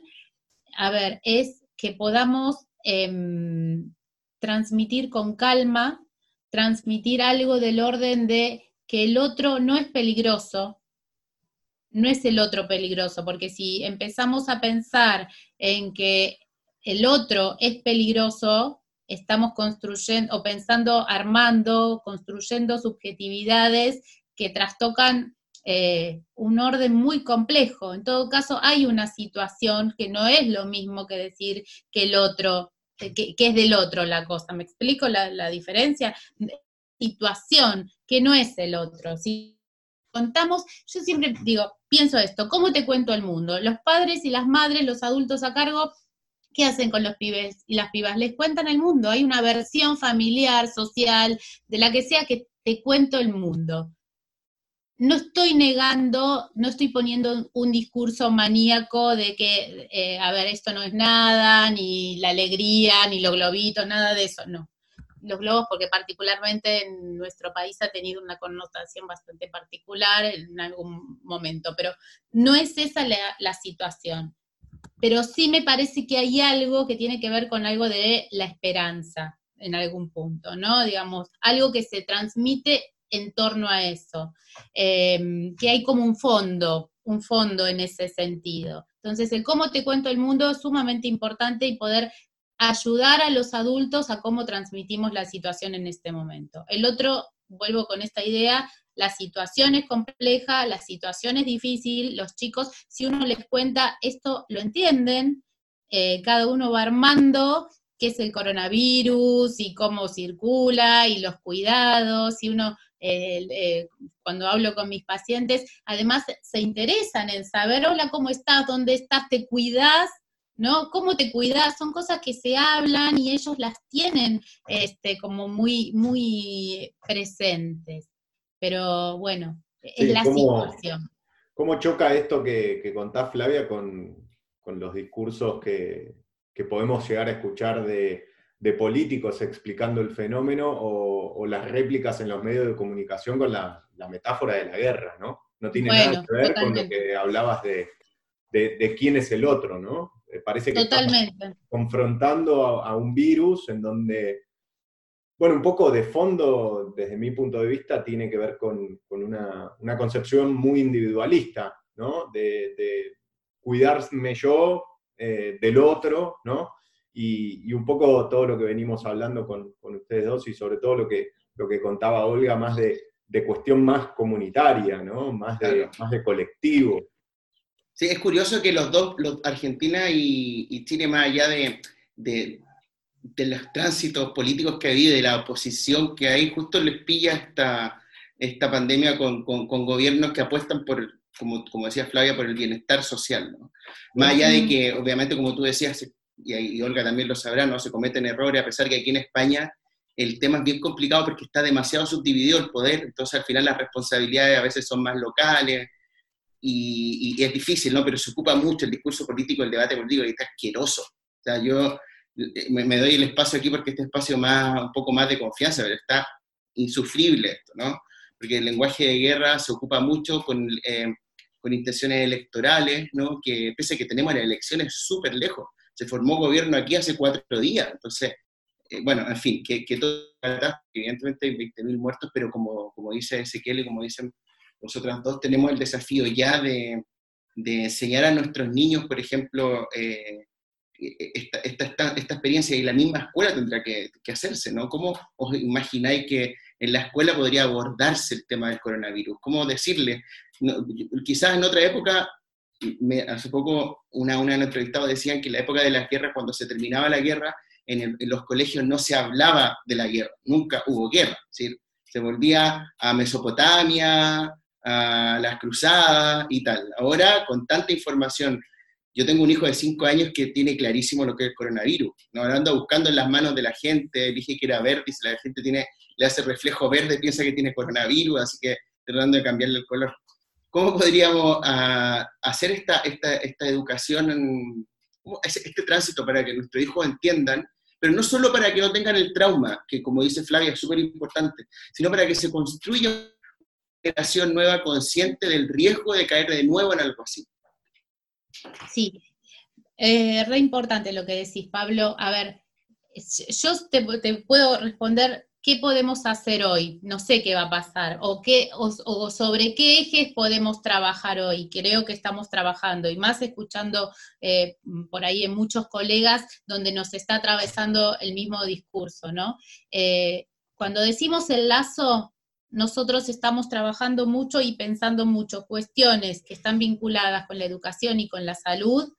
a ver, es que podamos em, transmitir con calma, transmitir algo del orden de que el otro no es peligroso, no es el otro peligroso, porque si empezamos a pensar en que el otro es peligroso, estamos construyendo o pensando, armando, construyendo subjetividades que trastocan eh, un orden muy complejo. En todo caso, hay una situación que no es lo mismo que decir que el otro, que, es del otro la cosa. ¿Me explico la, la diferencia? Situación que no es el otro. Si contamos, yo siempre digo, pienso esto, ¿cómo te cuento el mundo? Los padres y las madres, los adultos a cargo, ¿qué hacen con los pibes y las pibas? Les cuentan el mundo, hay una versión familiar, social, de la que sea que te cuento el mundo. No estoy negando, no estoy poniendo un discurso maníaco de que, eh, a ver, esto no es nada, ni la alegría, ni los globitos, nada de eso, no los globos, porque particularmente en nuestro país ha tenido una connotación bastante particular en algún momento, pero no es esa la, situación. Pero sí me parece que hay algo que tiene que ver con algo de la esperanza en algún punto, ¿no? Digamos, algo que se transmite en torno a eso, em, que hay como un fondo, un fondo en ese sentido. Entonces, el cómo te cuento el mundo es sumamente importante y poder ayudar a los adultos a cómo transmitimos la situación en este momento. El otro, vuelvo con esta idea, la situación es compleja, la situación es difícil, los chicos, si uno les cuenta esto, lo entienden, eh, cada uno va armando qué es el coronavirus y cómo circula y los cuidados, y uno, eh, eh, cuando hablo con mis pacientes, además se interesan en saber, hola, ¿cómo estás? ¿Dónde estás? ¿Te cuidas? ¿No? ¿Cómo te cuidas? Son cosas que se hablan y ellos las tienen este, como muy, muy presentes. Pero bueno, es la situación. ¿Cómo choca esto que, que contás, Flavia, con, los discursos que, podemos llegar a escuchar de, políticos explicando el fenómeno o, las réplicas en los medios de comunicación con la, metáfora de la guerra, ¿no? No tiene nada que ver con lo que hablabas de, de, quién es el otro, ¿no? Eh, parece que Totalmente. confrontando a, un virus en donde, bueno, un poco de fondo, desde mi punto de vista, tiene que ver con, una, concepción muy individualista, ¿no? De, cuidarme yo eh, del otro, ¿no? Y, un poco todo lo que venimos hablando con, ustedes dos y sobre todo lo que, lo que contaba Olga, más de, cuestión más comunitaria, ¿no? Más de, más de colectivo. Sí, es curioso que los dos, los, Argentina y, Chile, más allá de, de, los tránsitos políticos que hay, de la oposición que hay, justo les pilla esta, esta pandemia con, con, gobiernos que apuestan por, como, como, decía Flavia, por el bienestar social. ¿no? Más allá de que, obviamente, como tú decías, y, Olga también lo sabrá, no se cometen errores, a pesar que aquí en España el tema es bien complicado porque está demasiado subdividido el poder, entonces al final las responsabilidades a veces son más locales, y, es difícil, ¿no? Pero se ocupa mucho el discurso político, el debate político, y está asqueroso. O sea, yo eh, me, doy el espacio aquí porque este espacio más, un poco más de confianza, pero está insufrible esto, ¿no? Porque el lenguaje de guerra se ocupa mucho con, eh, con intenciones electorales, ¿no? Que pese a que tenemos las elecciones súper lejos, se formó gobierno aquí hace cuatro días, entonces, eh, bueno, en fin, que, que todo, evidentemente hay 20.000 muertos, pero como, como dice Ezequiel y como dicen nosotras dos tenemos el desafío ya de, enseñar a nuestros niños, por ejemplo, eh, esta, esta, experiencia y la misma escuela tendrá que, hacerse, ¿no? ¿Cómo os imagináis que en la escuela podría abordarse el tema del coronavirus? ¿Cómo decirle? quizás en otra época, hace poco una, una entrevistado decían que en la época de las guerras, cuando se terminaba la guerra, en, los colegios no se hablaba de la guerra, nunca hubo guerra, se volvía a Mesopotamia, a las cruzadas y tal. Ahora, con tanta información, yo tengo un hijo de 5 años que tiene clarísimo lo que es el coronavirus. ¿no? anda buscando en las manos de la gente, dije que era verde, y si la gente tiene, le hace reflejo verde, piensa que tiene coronavirus, así que tratando de cambiarle el color. ¿Cómo podríamos ah, hacer esta, esta, esta educación, este tránsito para que nuestros hijos entiendan pero no solo para que no tengan el trauma, que como dice Flavia es súper importante, sino para que se construya generación nueva consciente del riesgo de caer de nuevo en algo así. Sí, eh, re importante lo que decís, Pablo. A ver, yo te, puedo responder qué podemos hacer hoy, no sé qué va a pasar, o, qué, o, sobre qué ejes podemos trabajar hoy. Creo que estamos trabajando, y más escuchando eh, por ahí en muchos colegas donde nos está atravesando el mismo discurso, ¿no? Eh, cuando decimos el lazo, nosotros estamos trabajando mucho y pensando mucho cuestiones que están vinculadas con la educación y con la salud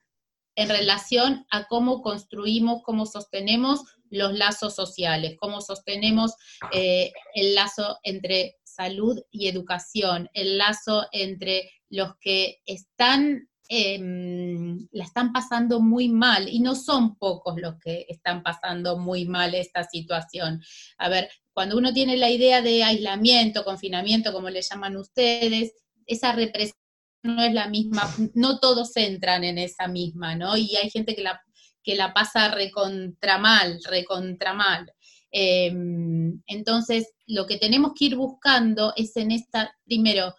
en relación a cómo construimos, cómo sostenemos los lazos sociales, cómo sostenemos eh, el lazo entre salud y educación, el lazo entre los que están, em, la están pasando muy mal, y no son pocos los que están pasando muy mal esta situación. A ver, cuando uno tiene la idea de aislamiento, confinamiento, como le llaman ustedes, esa represión no es la misma, no todos entran en esa misma, ¿no? Y hay gente que la, que la pasa recontra mal, recontra mal. Em, entonces, lo que tenemos que ir buscando es en esta, primero,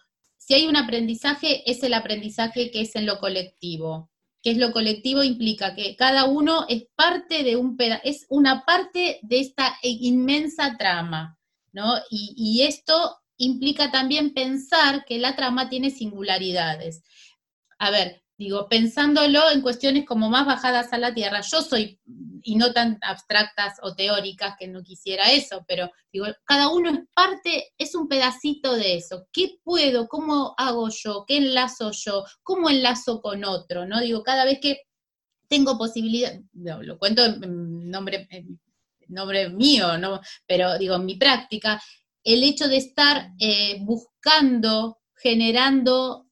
si hay un aprendizaje, es el aprendizaje que es en lo colectivo. que es lo colectivo? Implica que cada uno es parte de un es una parte de esta inmensa trama, ¿no? Y, y esto implica también pensar que la trama tiene singularidades. A ver, digo, pensándolo en cuestiones como más bajadas a la tierra, yo soy, y no tan abstractas o teóricas que no quisiera eso, pero digo, cada uno es parte, es un pedacito de eso. ¿Qué puedo? ¿Cómo hago yo? ¿Qué enlazo yo? ¿Cómo enlazo con otro? ¿No? Digo, cada vez que tengo posibilidad, lo cuento en nombre, nombre mío, ¿no? pero digo, en mi práctica, el hecho de estar eh, buscando, generando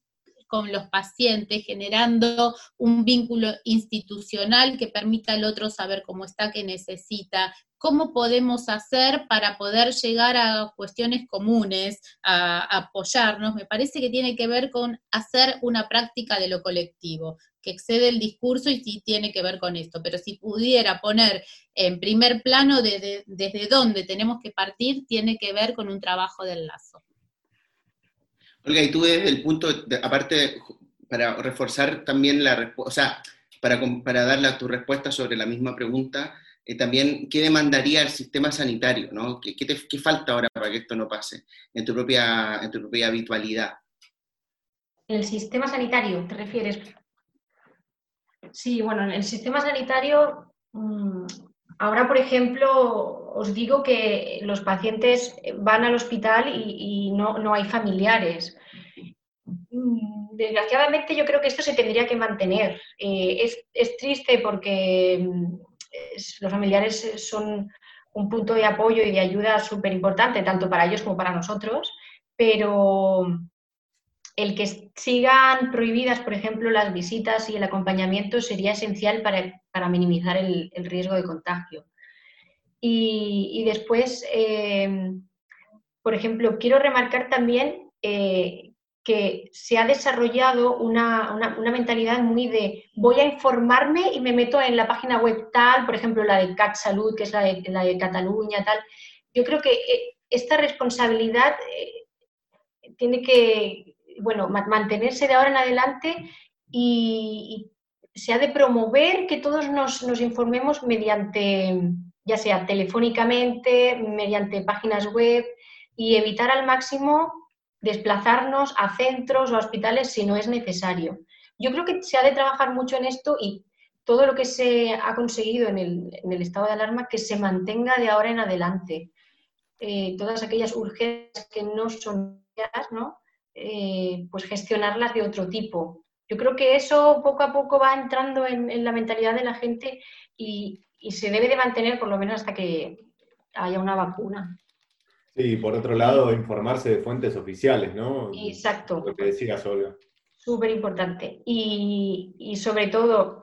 con los pacientes, generando un vínculo institucional que permita al otro saber cómo está, qué necesita, cómo podemos hacer para poder llegar a cuestiones comunes, a, apoyarnos, me parece que tiene que ver con hacer una práctica de lo colectivo, que excede el discurso y sí tiene que ver con esto, pero si pudiera poner en primer plano desde dónde tenemos que partir, tiene que ver con un trabajo del lazo. Olga, y tú desde el punto, aparte, para reforzar también la respuesta, o sea, para, para darle tu respuesta sobre la misma pregunta, eh, también, ¿qué demandaría el sistema sanitario? ¿no? ¿Qué, qué, falta ahora para que esto no pase en tu propia, en tu propia habitualidad? ¿El sistema sanitario te refieres? Sí, bueno, en el sistema sanitario, mm, ahora, por ejemplo, os digo que los pacientes van al hospital y, no, no, hay familiares. Desgraciadamente yo creo que esto se tendría que mantener. Eh, es, triste porque mm, los familiares son un punto de apoyo y de ayuda súper importante, tanto para ellos como para nosotros, pero el que sigan prohibidas, por ejemplo, las visitas y el acompañamiento sería esencial para, minimizar el, riesgo de contagio. Y, y después, eh, por ejemplo, quiero remarcar también eh, que se ha desarrollado una, una, mentalidad muy de voy a informarme y me meto en la página web tal, por ejemplo, la de CAT Salud, que es la de, la de Cataluña, tal. Yo creo que eh, esta responsabilidad tiene que, bueno, mantenerse de ahora en adelante y, se ha de promover que todos nos, informemos mediante, ya sea telefónicamente, mediante páginas web y evitar al máximo desplazarnos a centros o a hospitales si no es necesario. Yo creo que se ha de trabajar mucho en esto y todo lo que se ha conseguido en el, estado de alarma que se mantenga de ahora en adelante. Eh, todas aquellas urgencias que no son ¿no? Eh, pues gestionarlas de otro tipo. Yo creo que eso poco a poco va entrando en, la mentalidad de la gente y, se debe de mantener por lo menos hasta que haya una vacuna. Sí, por otro lado, informarse de fuentes oficiales, ¿no? Exacto. Lo que decías, Olga. Súper importante. Y, y, sobre todo,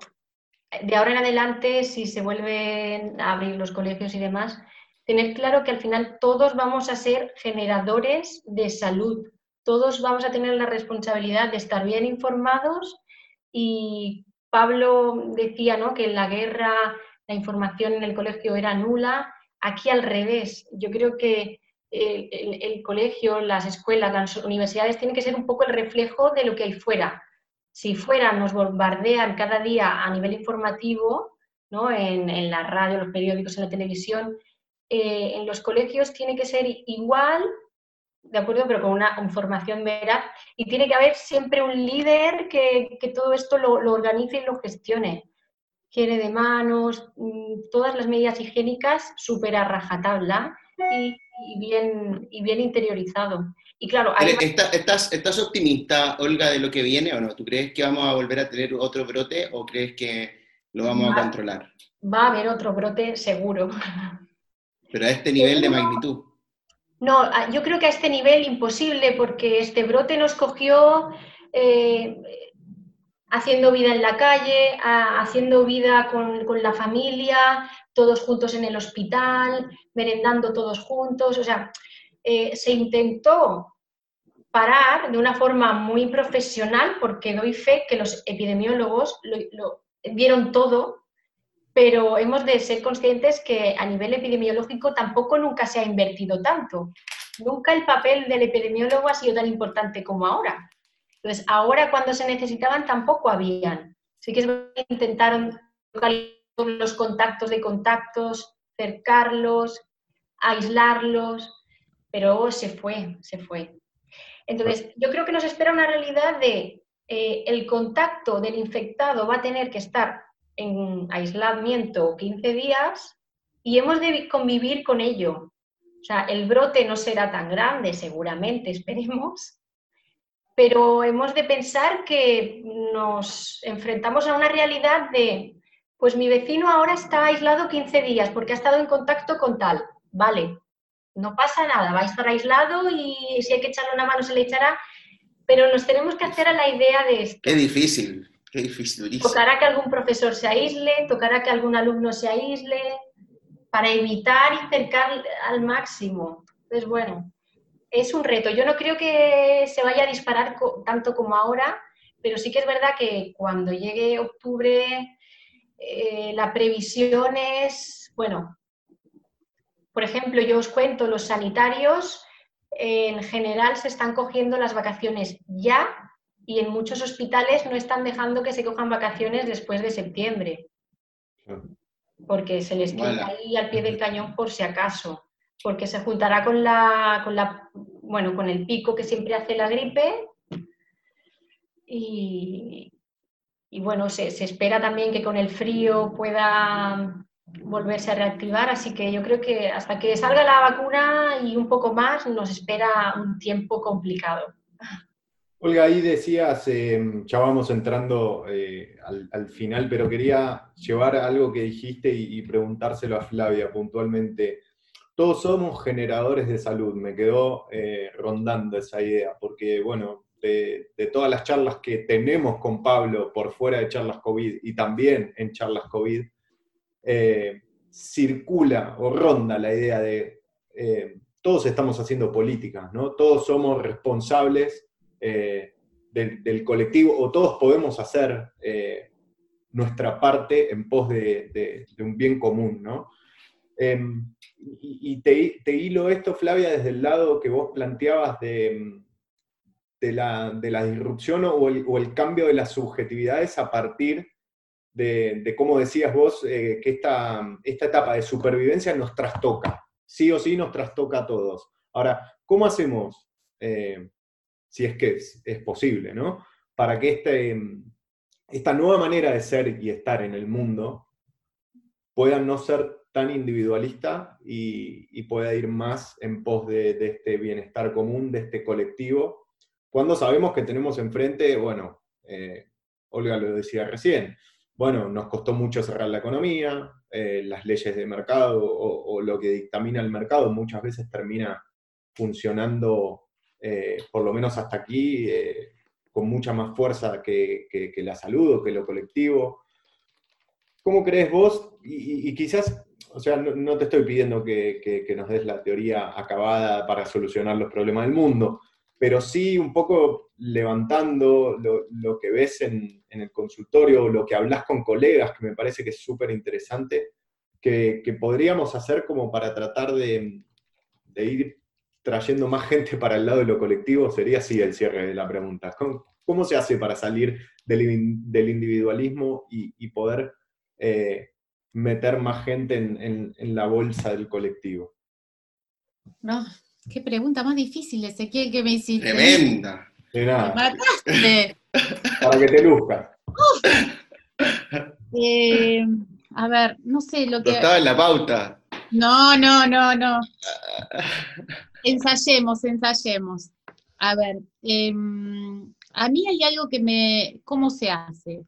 de ahora en adelante, si se vuelven a abrir los colegios y demás, tener claro que al final todos vamos a ser generadores de salud todos vamos a tener la responsabilidad de estar bien informados y Pablo decía ¿no? que en la guerra la información en el colegio era nula, aquí al revés. Yo creo que el, colegio, las escuelas, las universidades tienen que ser un poco el reflejo de lo que hay fuera. Si fuera nos bombardean cada día a nivel informativo, ¿no? en, la radio, los periódicos, en la televisión, eh, en los colegios tiene que ser igual, ¿de acuerdo? Pero con una formación veraz y tiene que haber siempre un líder que, todo esto lo, organice y lo gestione. Quiere de manos, mm, todas las medidas higiénicas súper a rajatabla y, bien, y bien interiorizado. Y claro, ¿Estás, ¿Estás optimista, Olga, de lo que viene o no? ¿Tú crees que vamos a volver a tener otro brote o crees que lo vamos a controlar? Va a haber otro brote seguro. Pero a este nivel de magnitud. No, yo creo que a este nivel imposible porque este brote nos cogió eh, haciendo vida en la calle, haciendo vida con, la familia, todos juntos en el hospital, merendando todos juntos. O sea, eh, se intentó parar de una forma muy profesional, porque doy fe que los epidemiólogos lo, vieron todo, pero hemos de ser conscientes que a nivel epidemiológico tampoco nunca se ha invertido tanto. Nunca el papel del epidemiólogo ha sido tan importante como ahora. Entonces, ahora cuando se necesitaban tampoco habían. Sí que intentaron los contactos de contactos, cercarlos, aislarlos, pero se fue, se fue. Entonces, yo creo que nos espera una realidad de eh, el contacto del infectado va a tener que estar en aislamiento 15 días y hemos de convivir con ello. O sea, el brote no será tan grande, seguramente, esperemos, pero hemos de pensar que nos enfrentamos a una realidad de, pues mi vecino ahora está aislado 15 días porque ha estado en contacto con tal. Vale, no pasa nada, va a estar aislado y si hay que echarle una mano se le echará, pero nos tenemos que hacer a la idea de esto. Qué difícil, qué difícil. Tocará que algún profesor se aísle, tocará que algún alumno se aísle, para evitar y cercar al máximo. Entonces, bueno, es un reto. Yo no creo que se vaya a disparar tanto como ahora, pero sí que es verdad que cuando llegue octubre, eh, la previsión es, bueno, por ejemplo, yo os cuento, los sanitarios en general se están cogiendo las vacaciones ya y en muchos hospitales no están dejando que se cojan vacaciones después de septiembre. Porque se les queda ahí al pie del cañón por si acaso. Porque se juntará con la, con la, bueno, con el pico que siempre hace la gripe. Y, bueno, se espera también que con el frío pueda volverse a reactivar, así que yo creo que hasta que salga la vacuna y un poco más nos espera un tiempo complicado. Olga, ahí decías, eh, ya vamos entrando eh, al, final, pero quería llevar algo que dijiste y, preguntárselo a Flavia puntualmente. Todos somos generadores de salud, me quedó eh, rondando esa idea, porque bueno, de, de, todas las charlas que tenemos con Pablo por fuera de charlas COVID y también en charlas COVID, eh, circula o ronda la idea de eh, todos estamos haciendo política, ¿no? Todos somos responsables eh, del, colectivo o todos podemos hacer nuestra parte en pos de, un bien común, ¿no? Em, y, te, hilo esto, Flavia, desde el lado que vos planteabas de, la, disrupción o el, o el, cambio de las subjetividades a partir de, cómo decías vos, eh, que esta, esta etapa de supervivencia nos trastoca, sí o sí nos trastoca a todos. Ahora, ¿cómo hacemos, eh, si es que es, posible, ¿no? para que este, esta nueva manera de ser y estar en el mundo pueda no ser tan individualista y, pueda ir más en pos de, este bienestar común, de este colectivo, cuando sabemos que tenemos enfrente, bueno, eh, Olga lo decía recién, bueno, nos costó mucho cerrar la economía, eh, las leyes de mercado o, lo que dictamina el mercado muchas veces termina funcionando, eh, por lo menos hasta aquí, con mucha más fuerza que, la salud o que lo colectivo. ¿Cómo crees vos? Y, quizás, o sea, no, te estoy pidiendo que, que, nos des la teoría acabada para solucionar los problemas del mundo, pero sí un poco levantando lo, que ves en, el consultorio, lo que hablas con colegas, que me parece que es súper interesante, que, podríamos hacer como para tratar de, ir trayendo más gente para el lado de lo colectivo, sería así el cierre de la pregunta. ¿Cómo, se hace para salir del, individualismo y, poder eh, meter más gente en, la bolsa del colectivo? No, qué pregunta más difícil, Ezequiel, que me hiciste. Tremenda. De nada. mataste. Para que te luzcas. Eh, a ver, no sé lo que. No estaba en la pauta. No, no, no, no. ensayemos, ensayemos. A ver, em, a mí hay algo que me. ¿Cómo se hace?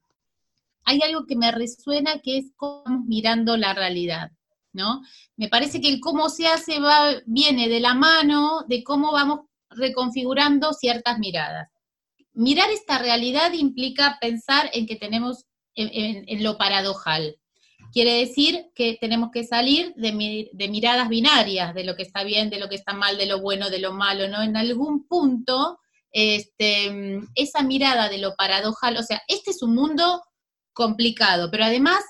Hay algo que me resuena que es cómo mirando la realidad. ¿No? Me parece que el cómo se hace va, viene de la mano de cómo vamos reconfigurando ciertas miradas. Mirar esta realidad implica pensar en que tenemos en, lo paradojal. Quiere decir que tenemos que salir de, de, miradas binarias, de lo que está bien, de lo que está mal, de lo bueno, de lo malo, ¿no? En algún punto, este, esa mirada de lo paradojal, o sea, este es un mundo complicado, pero además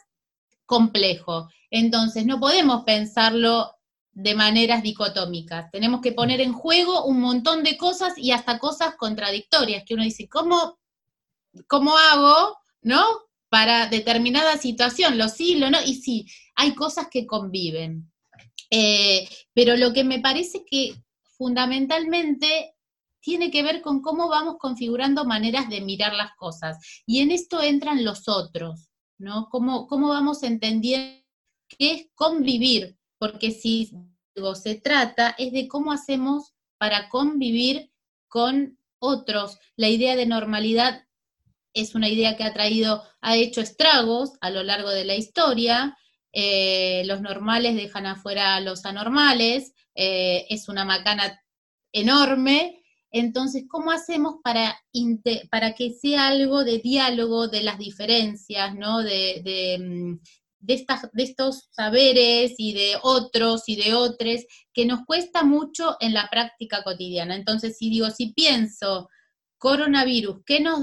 complejo. Entonces, no podemos pensarlo de maneras dicotómicas. Tenemos que poner en juego un montón de cosas y hasta cosas contradictorias, que uno dice, ¿cómo, cómo hago, no? Para determinada situación, lo sí, lo no, y sí, hay cosas que conviven. Eh, pero lo que me parece que fundamentalmente tiene que ver con cómo vamos configurando maneras de mirar las cosas. Y en esto entran los otros, ¿no? Cómo, cómo vamos entendiendo qué es convivir porque si algo se trata es de cómo hacemos para convivir con otros. La idea de normalidad es una idea que ha traído, ha hecho estragos a lo largo de la historia. Eh, los normales dejan afuera a los anormales, eh, es una macana enorme. Entonces, ¿cómo hacemos para, para que sea algo de diálogo de las diferencias, ¿no? de, mm, de, de estos saberes y de otros y de otros que nos cuesta mucho en la práctica cotidiana. Entonces, si digo, si pienso coronavirus, ¿qué nos,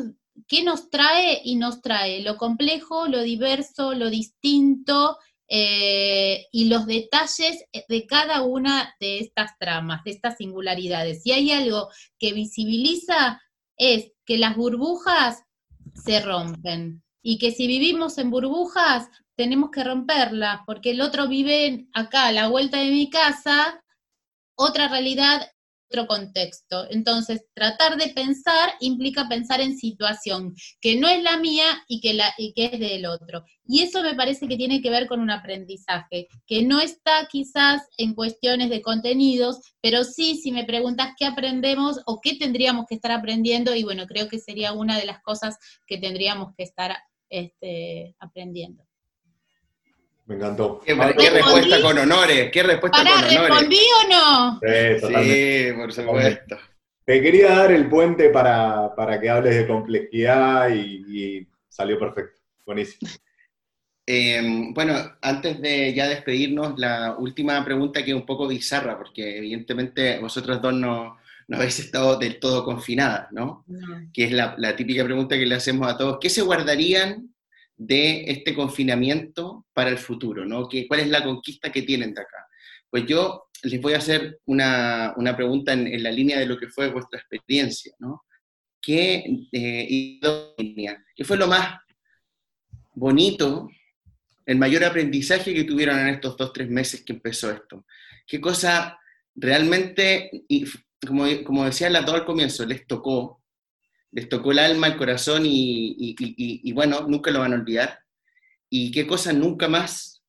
qué nos trae? Y nos trae lo complejo, lo diverso, lo distinto eh, y los detalles de cada una de estas tramas, de estas singularidades. Si hay algo que visibiliza es que las burbujas se rompen y que si vivimos en burbujas tenemos que romperla, porque el otro vive acá, a la vuelta de mi casa, otra realidad, contexto. Entonces, tratar de pensar implica pensar en situación, que no es la mía y que, la, y que es del otro. Y eso me parece que tiene que ver con un aprendizaje, que no está quizás en cuestiones de contenidos, pero sí, si me preguntas qué aprendemos o qué tendríamos que estar aprendiendo, y bueno, creo que sería una de las cosas que tendríamos que estar este, aprendiendo. Me encantó. ¿Qué, respuesta con honores? ¿Qué respuesta con honores? ¿Respondí o no? Sí, por supuesto. Te quería dar el puente para, que hables de complejidad y, salió perfecto. Buenísimo. Em, bueno, antes de ya despedirnos, la última pregunta que es un poco bizarra, porque evidentemente vosotros dos no, no habéis estado del todo confinadas, ¿no? Que es la, la típica pregunta que le hacemos a todos. ¿Qué se guardarían de este confinamiento para el futuro, ¿no? ¿Cuál es la conquista que tienen de acá? Pues yo les voy a hacer una, pregunta en, la línea de lo que fue vuestra experiencia, ¿no? ¿Qué, eh, ¿Qué fue lo más bonito, el mayor aprendizaje que tuvieron en estos dos, tres meses que empezó esto? ¿Qué cosa realmente, como, como decía todo al comienzo, les tocó les tocó el alma, el corazón y, bueno, nunca lo van a olvidar. ¿Y qué cosas nunca más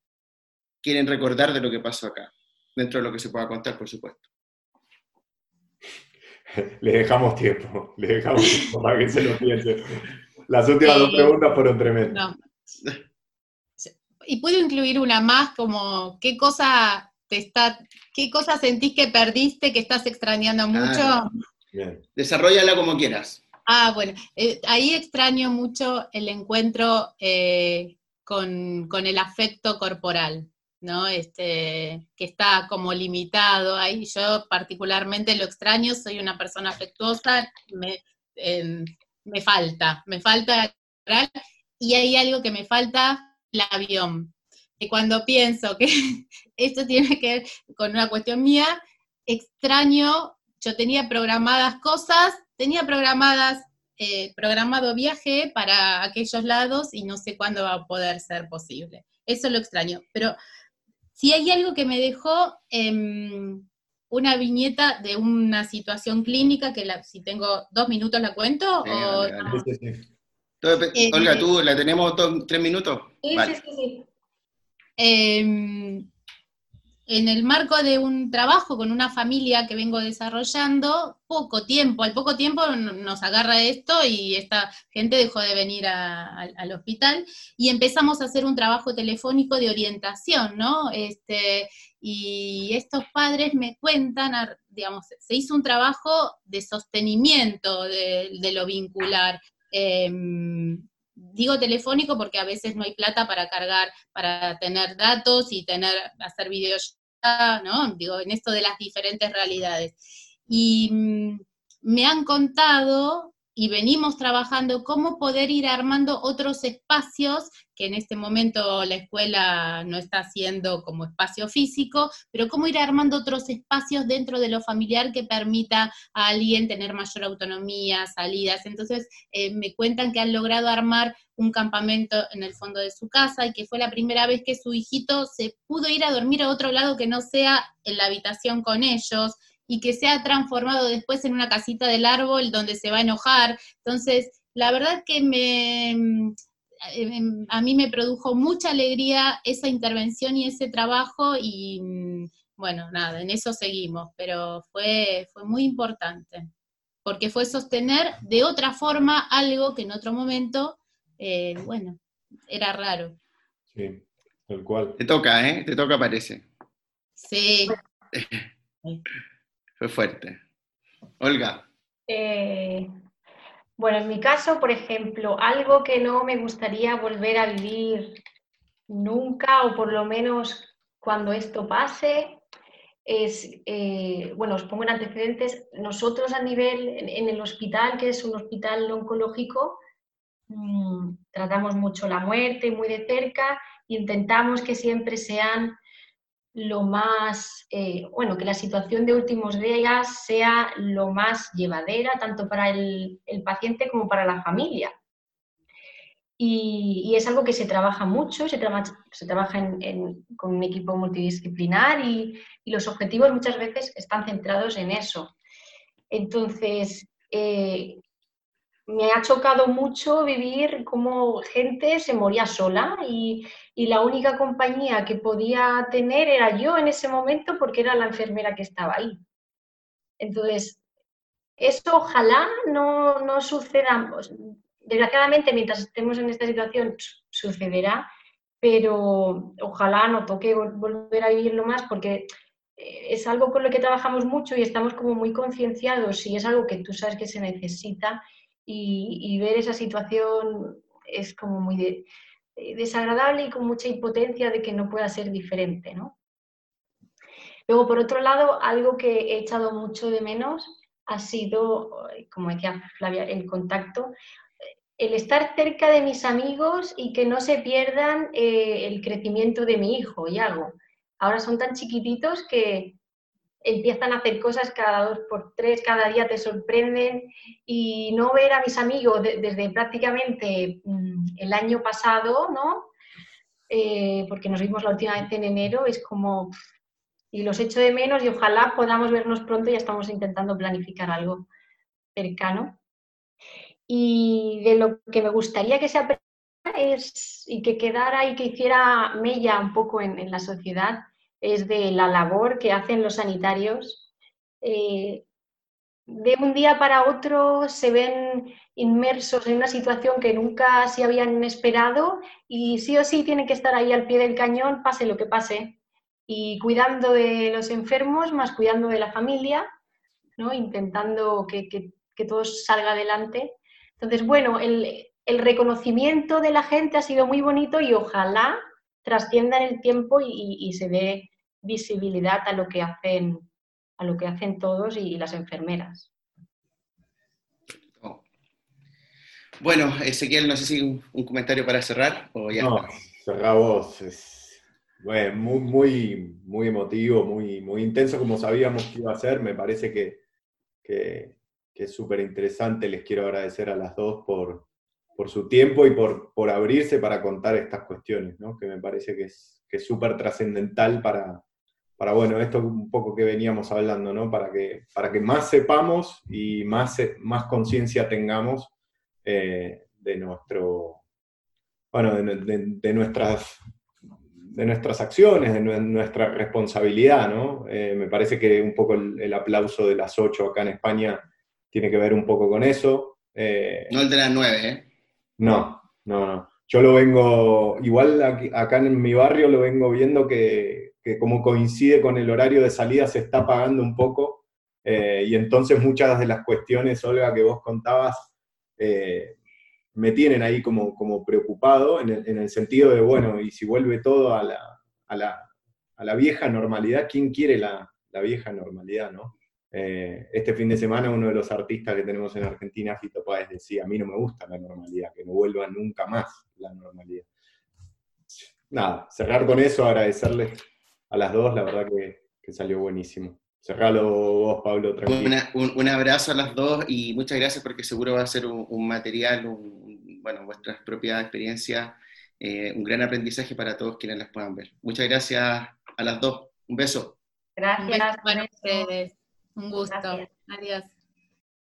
quieren recordar de lo que pasó acá? Dentro de lo que se pueda contar, por supuesto. Le dejamos tiempo, le dejamos tiempo para que se lo piense. Las últimas dos preguntas fueron tremendas. Y puedo incluir una más, como qué cosa te está, qué cosa sentís que perdiste, que estás extrañando mucho. Desarrollala como quieras. Ah, bueno, eh, ahí extraño mucho el encuentro eh, con, el afecto corporal, ¿no? Este, que está como limitado ahí. Yo particularmente lo extraño, soy una persona afectuosa, me, em, me falta, me falta y hay algo que me falta, el avión. Y cuando pienso que esto tiene que ver con una cuestión mía, extraño, yo tenía programadas cosas tenía programadas eh, programado viaje para aquellos lados y no sé cuándo va a poder ser posible. Eso lo extraño. Pero si hay algo que me dejó em, una viñeta de una situación clínica, que si tengo dos minutos la cuento. Eh, Olga, tú la tenemos tres minutos. Sí, sí, sí. En el marco de un trabajo con una familia que vengo desarrollando, poco tiempo, al poco tiempo nos agarra esto y esta gente dejó de venir al hospital y empezamos a hacer un trabajo telefónico de orientación, ¿no? Este, y estos padres me cuentan, digamos, se hizo un trabajo de sostenimiento de, lo vincular. Em, digo telefónico porque a veces no hay plata para cargar, para tener datos y tener, hacer videos, ¿no? Digo, en esto de las diferentes realidades. Y mm, me han contado y venimos trabajando cómo poder ir armando otros espacios que en este momento la escuela no está haciendo como espacio físico, pero cómo ir armando otros espacios dentro de lo familiar que permita a alguien tener mayor autonomía, salidas. Entonces eh, me cuentan que han logrado armar un campamento en el fondo de su casa y que fue la primera vez que su hijito se pudo ir a dormir a otro lado que no sea en la habitación con ellos y que se ha transformado después en una casita del árbol donde se va a enojar. Entonces, la verdad que me, a mí me produjo mucha alegría esa intervención y ese trabajo y mm, bueno, nada, en eso seguimos, pero fue, fue muy importante, porque fue sostener de otra forma algo que en otro momento, eh, bueno, era raro. Sí, tal cual. Te toca, ¿eh? Te toca, parece. Sí. Fue fuerte. Olga. Eh, bueno, en mi caso, por ejemplo, algo que no me gustaría volver a vivir nunca, o por lo menos cuando esto pase, es, eh, bueno, os pongo en antecedentes, nosotros a nivel, en, el hospital, que es un hospital oncológico, mm, tratamos mucho la muerte muy de cerca, intentamos que siempre sean lo más, eh, bueno, que la situación de últimos días sea lo más llevadera, tanto para el, paciente como para la familia. Y, es algo que se trabaja mucho, se, trabaja con un equipo multidisciplinar y, los objetivos muchas veces están centrados en eso. Entonces, eh, me ha chocado mucho vivir como gente se moría sola y, la única compañía que podía tener era yo en ese momento porque era la enfermera que estaba ahí. Entonces, eso ojalá no, no suceda. Pues, desgraciadamente, mientras estemos en esta situación, sucederá, pero ojalá no toque volver a vivirlo más porque eh, es algo con lo que trabajamos mucho y estamos como muy concienciados y es algo que tú sabes que se necesita y, ver esa situación es como muy eh, desagradable y con mucha impotencia de que no pueda ser diferente, ¿no? Luego, por otro lado, algo que he echado mucho de menos ha sido, como decía Flavia, el contacto, el estar cerca de mis amigos y que no se pierdan eh, el crecimiento de mi hijo, Yago. Ahora son tan chiquititos que empiezan a hacer cosas cada dos por tres, cada día te sorprenden y no ver a mis amigos desde prácticamente mm, el año pasado, ¿no? Eh, porque nos vimos la última vez en enero, es como, y los echo de menos y ojalá podamos vernos pronto, ya estamos intentando planificar algo cercano. Y de lo que me gustaría que se es, y que quedara y que hiciera mella un poco en la sociedad, es de la labor que hacen los sanitarios. Eh, de un día para otro se ven inmersos en una situación que nunca se habían esperado y sí o sí tienen que estar ahí al pie del cañón, pase lo que pase, y cuidando de los enfermos, más cuidando de la familia, ¿no? intentando que, todo salga adelante. Entonces, bueno, el, reconocimiento de la gente ha sido muy bonito y ojalá trascienda en el tiempo y, se dé visibilidad a lo que hacen, a lo que hacen todos y, las enfermeras. Oh. Bueno, Ezequiel, no sé si un, comentario para cerrar o ya. No. Es, bueno, muy, muy, muy emotivo, muy, muy intenso como sabíamos que iba a ser. Me parece que, es súper interesante. Les quiero agradecer a las dos por, por su tiempo y por, por, abrirse para contar estas cuestiones, ¿no? que me parece que es súper trascendental para, para, bueno, esto un poco que veníamos hablando, ¿no? para, que, para que más sepamos y más, más conciencia tengamos eh, de nuestro, bueno, de, nuestras de nuestras acciones, de nuestra responsabilidad, ¿no? Eh, me parece que un poco el, aplauso de las ocho acá en España tiene que ver un poco con eso. Eh, no el de las nueve, ¿eh? No, no, no. Yo lo vengo, igual acá en mi barrio lo vengo viendo que, como coincide con el horario de salida se está pagando un poco, eh, y entonces muchas de las cuestiones, Olga, que vos contabas, me tienen ahí como, como preocupado en el, sentido de, bueno, y si vuelve todo a la, a la, a la vieja normalidad, ¿quién quiere la, la vieja normalidad, no? Eh, este fin de semana uno de los artistas que tenemos en Argentina, Fito Páez, decía, a mí no me gusta la normalidad, que no vuelva nunca más la normalidad. Nada, cerrar con eso, agradecerles a las dos, la verdad que, que salió buenísimo. Cerralo vos, Pablo, tranquilo. un, abrazo a las dos y muchas gracias porque seguro va a ser un, material, bueno, vuestras propias experiencias, eh, un gran aprendizaje para todos quienes las puedan ver. Muchas gracias a las dos. Un beso. Gracias. Un para ustedes. Un gusto. Adiós.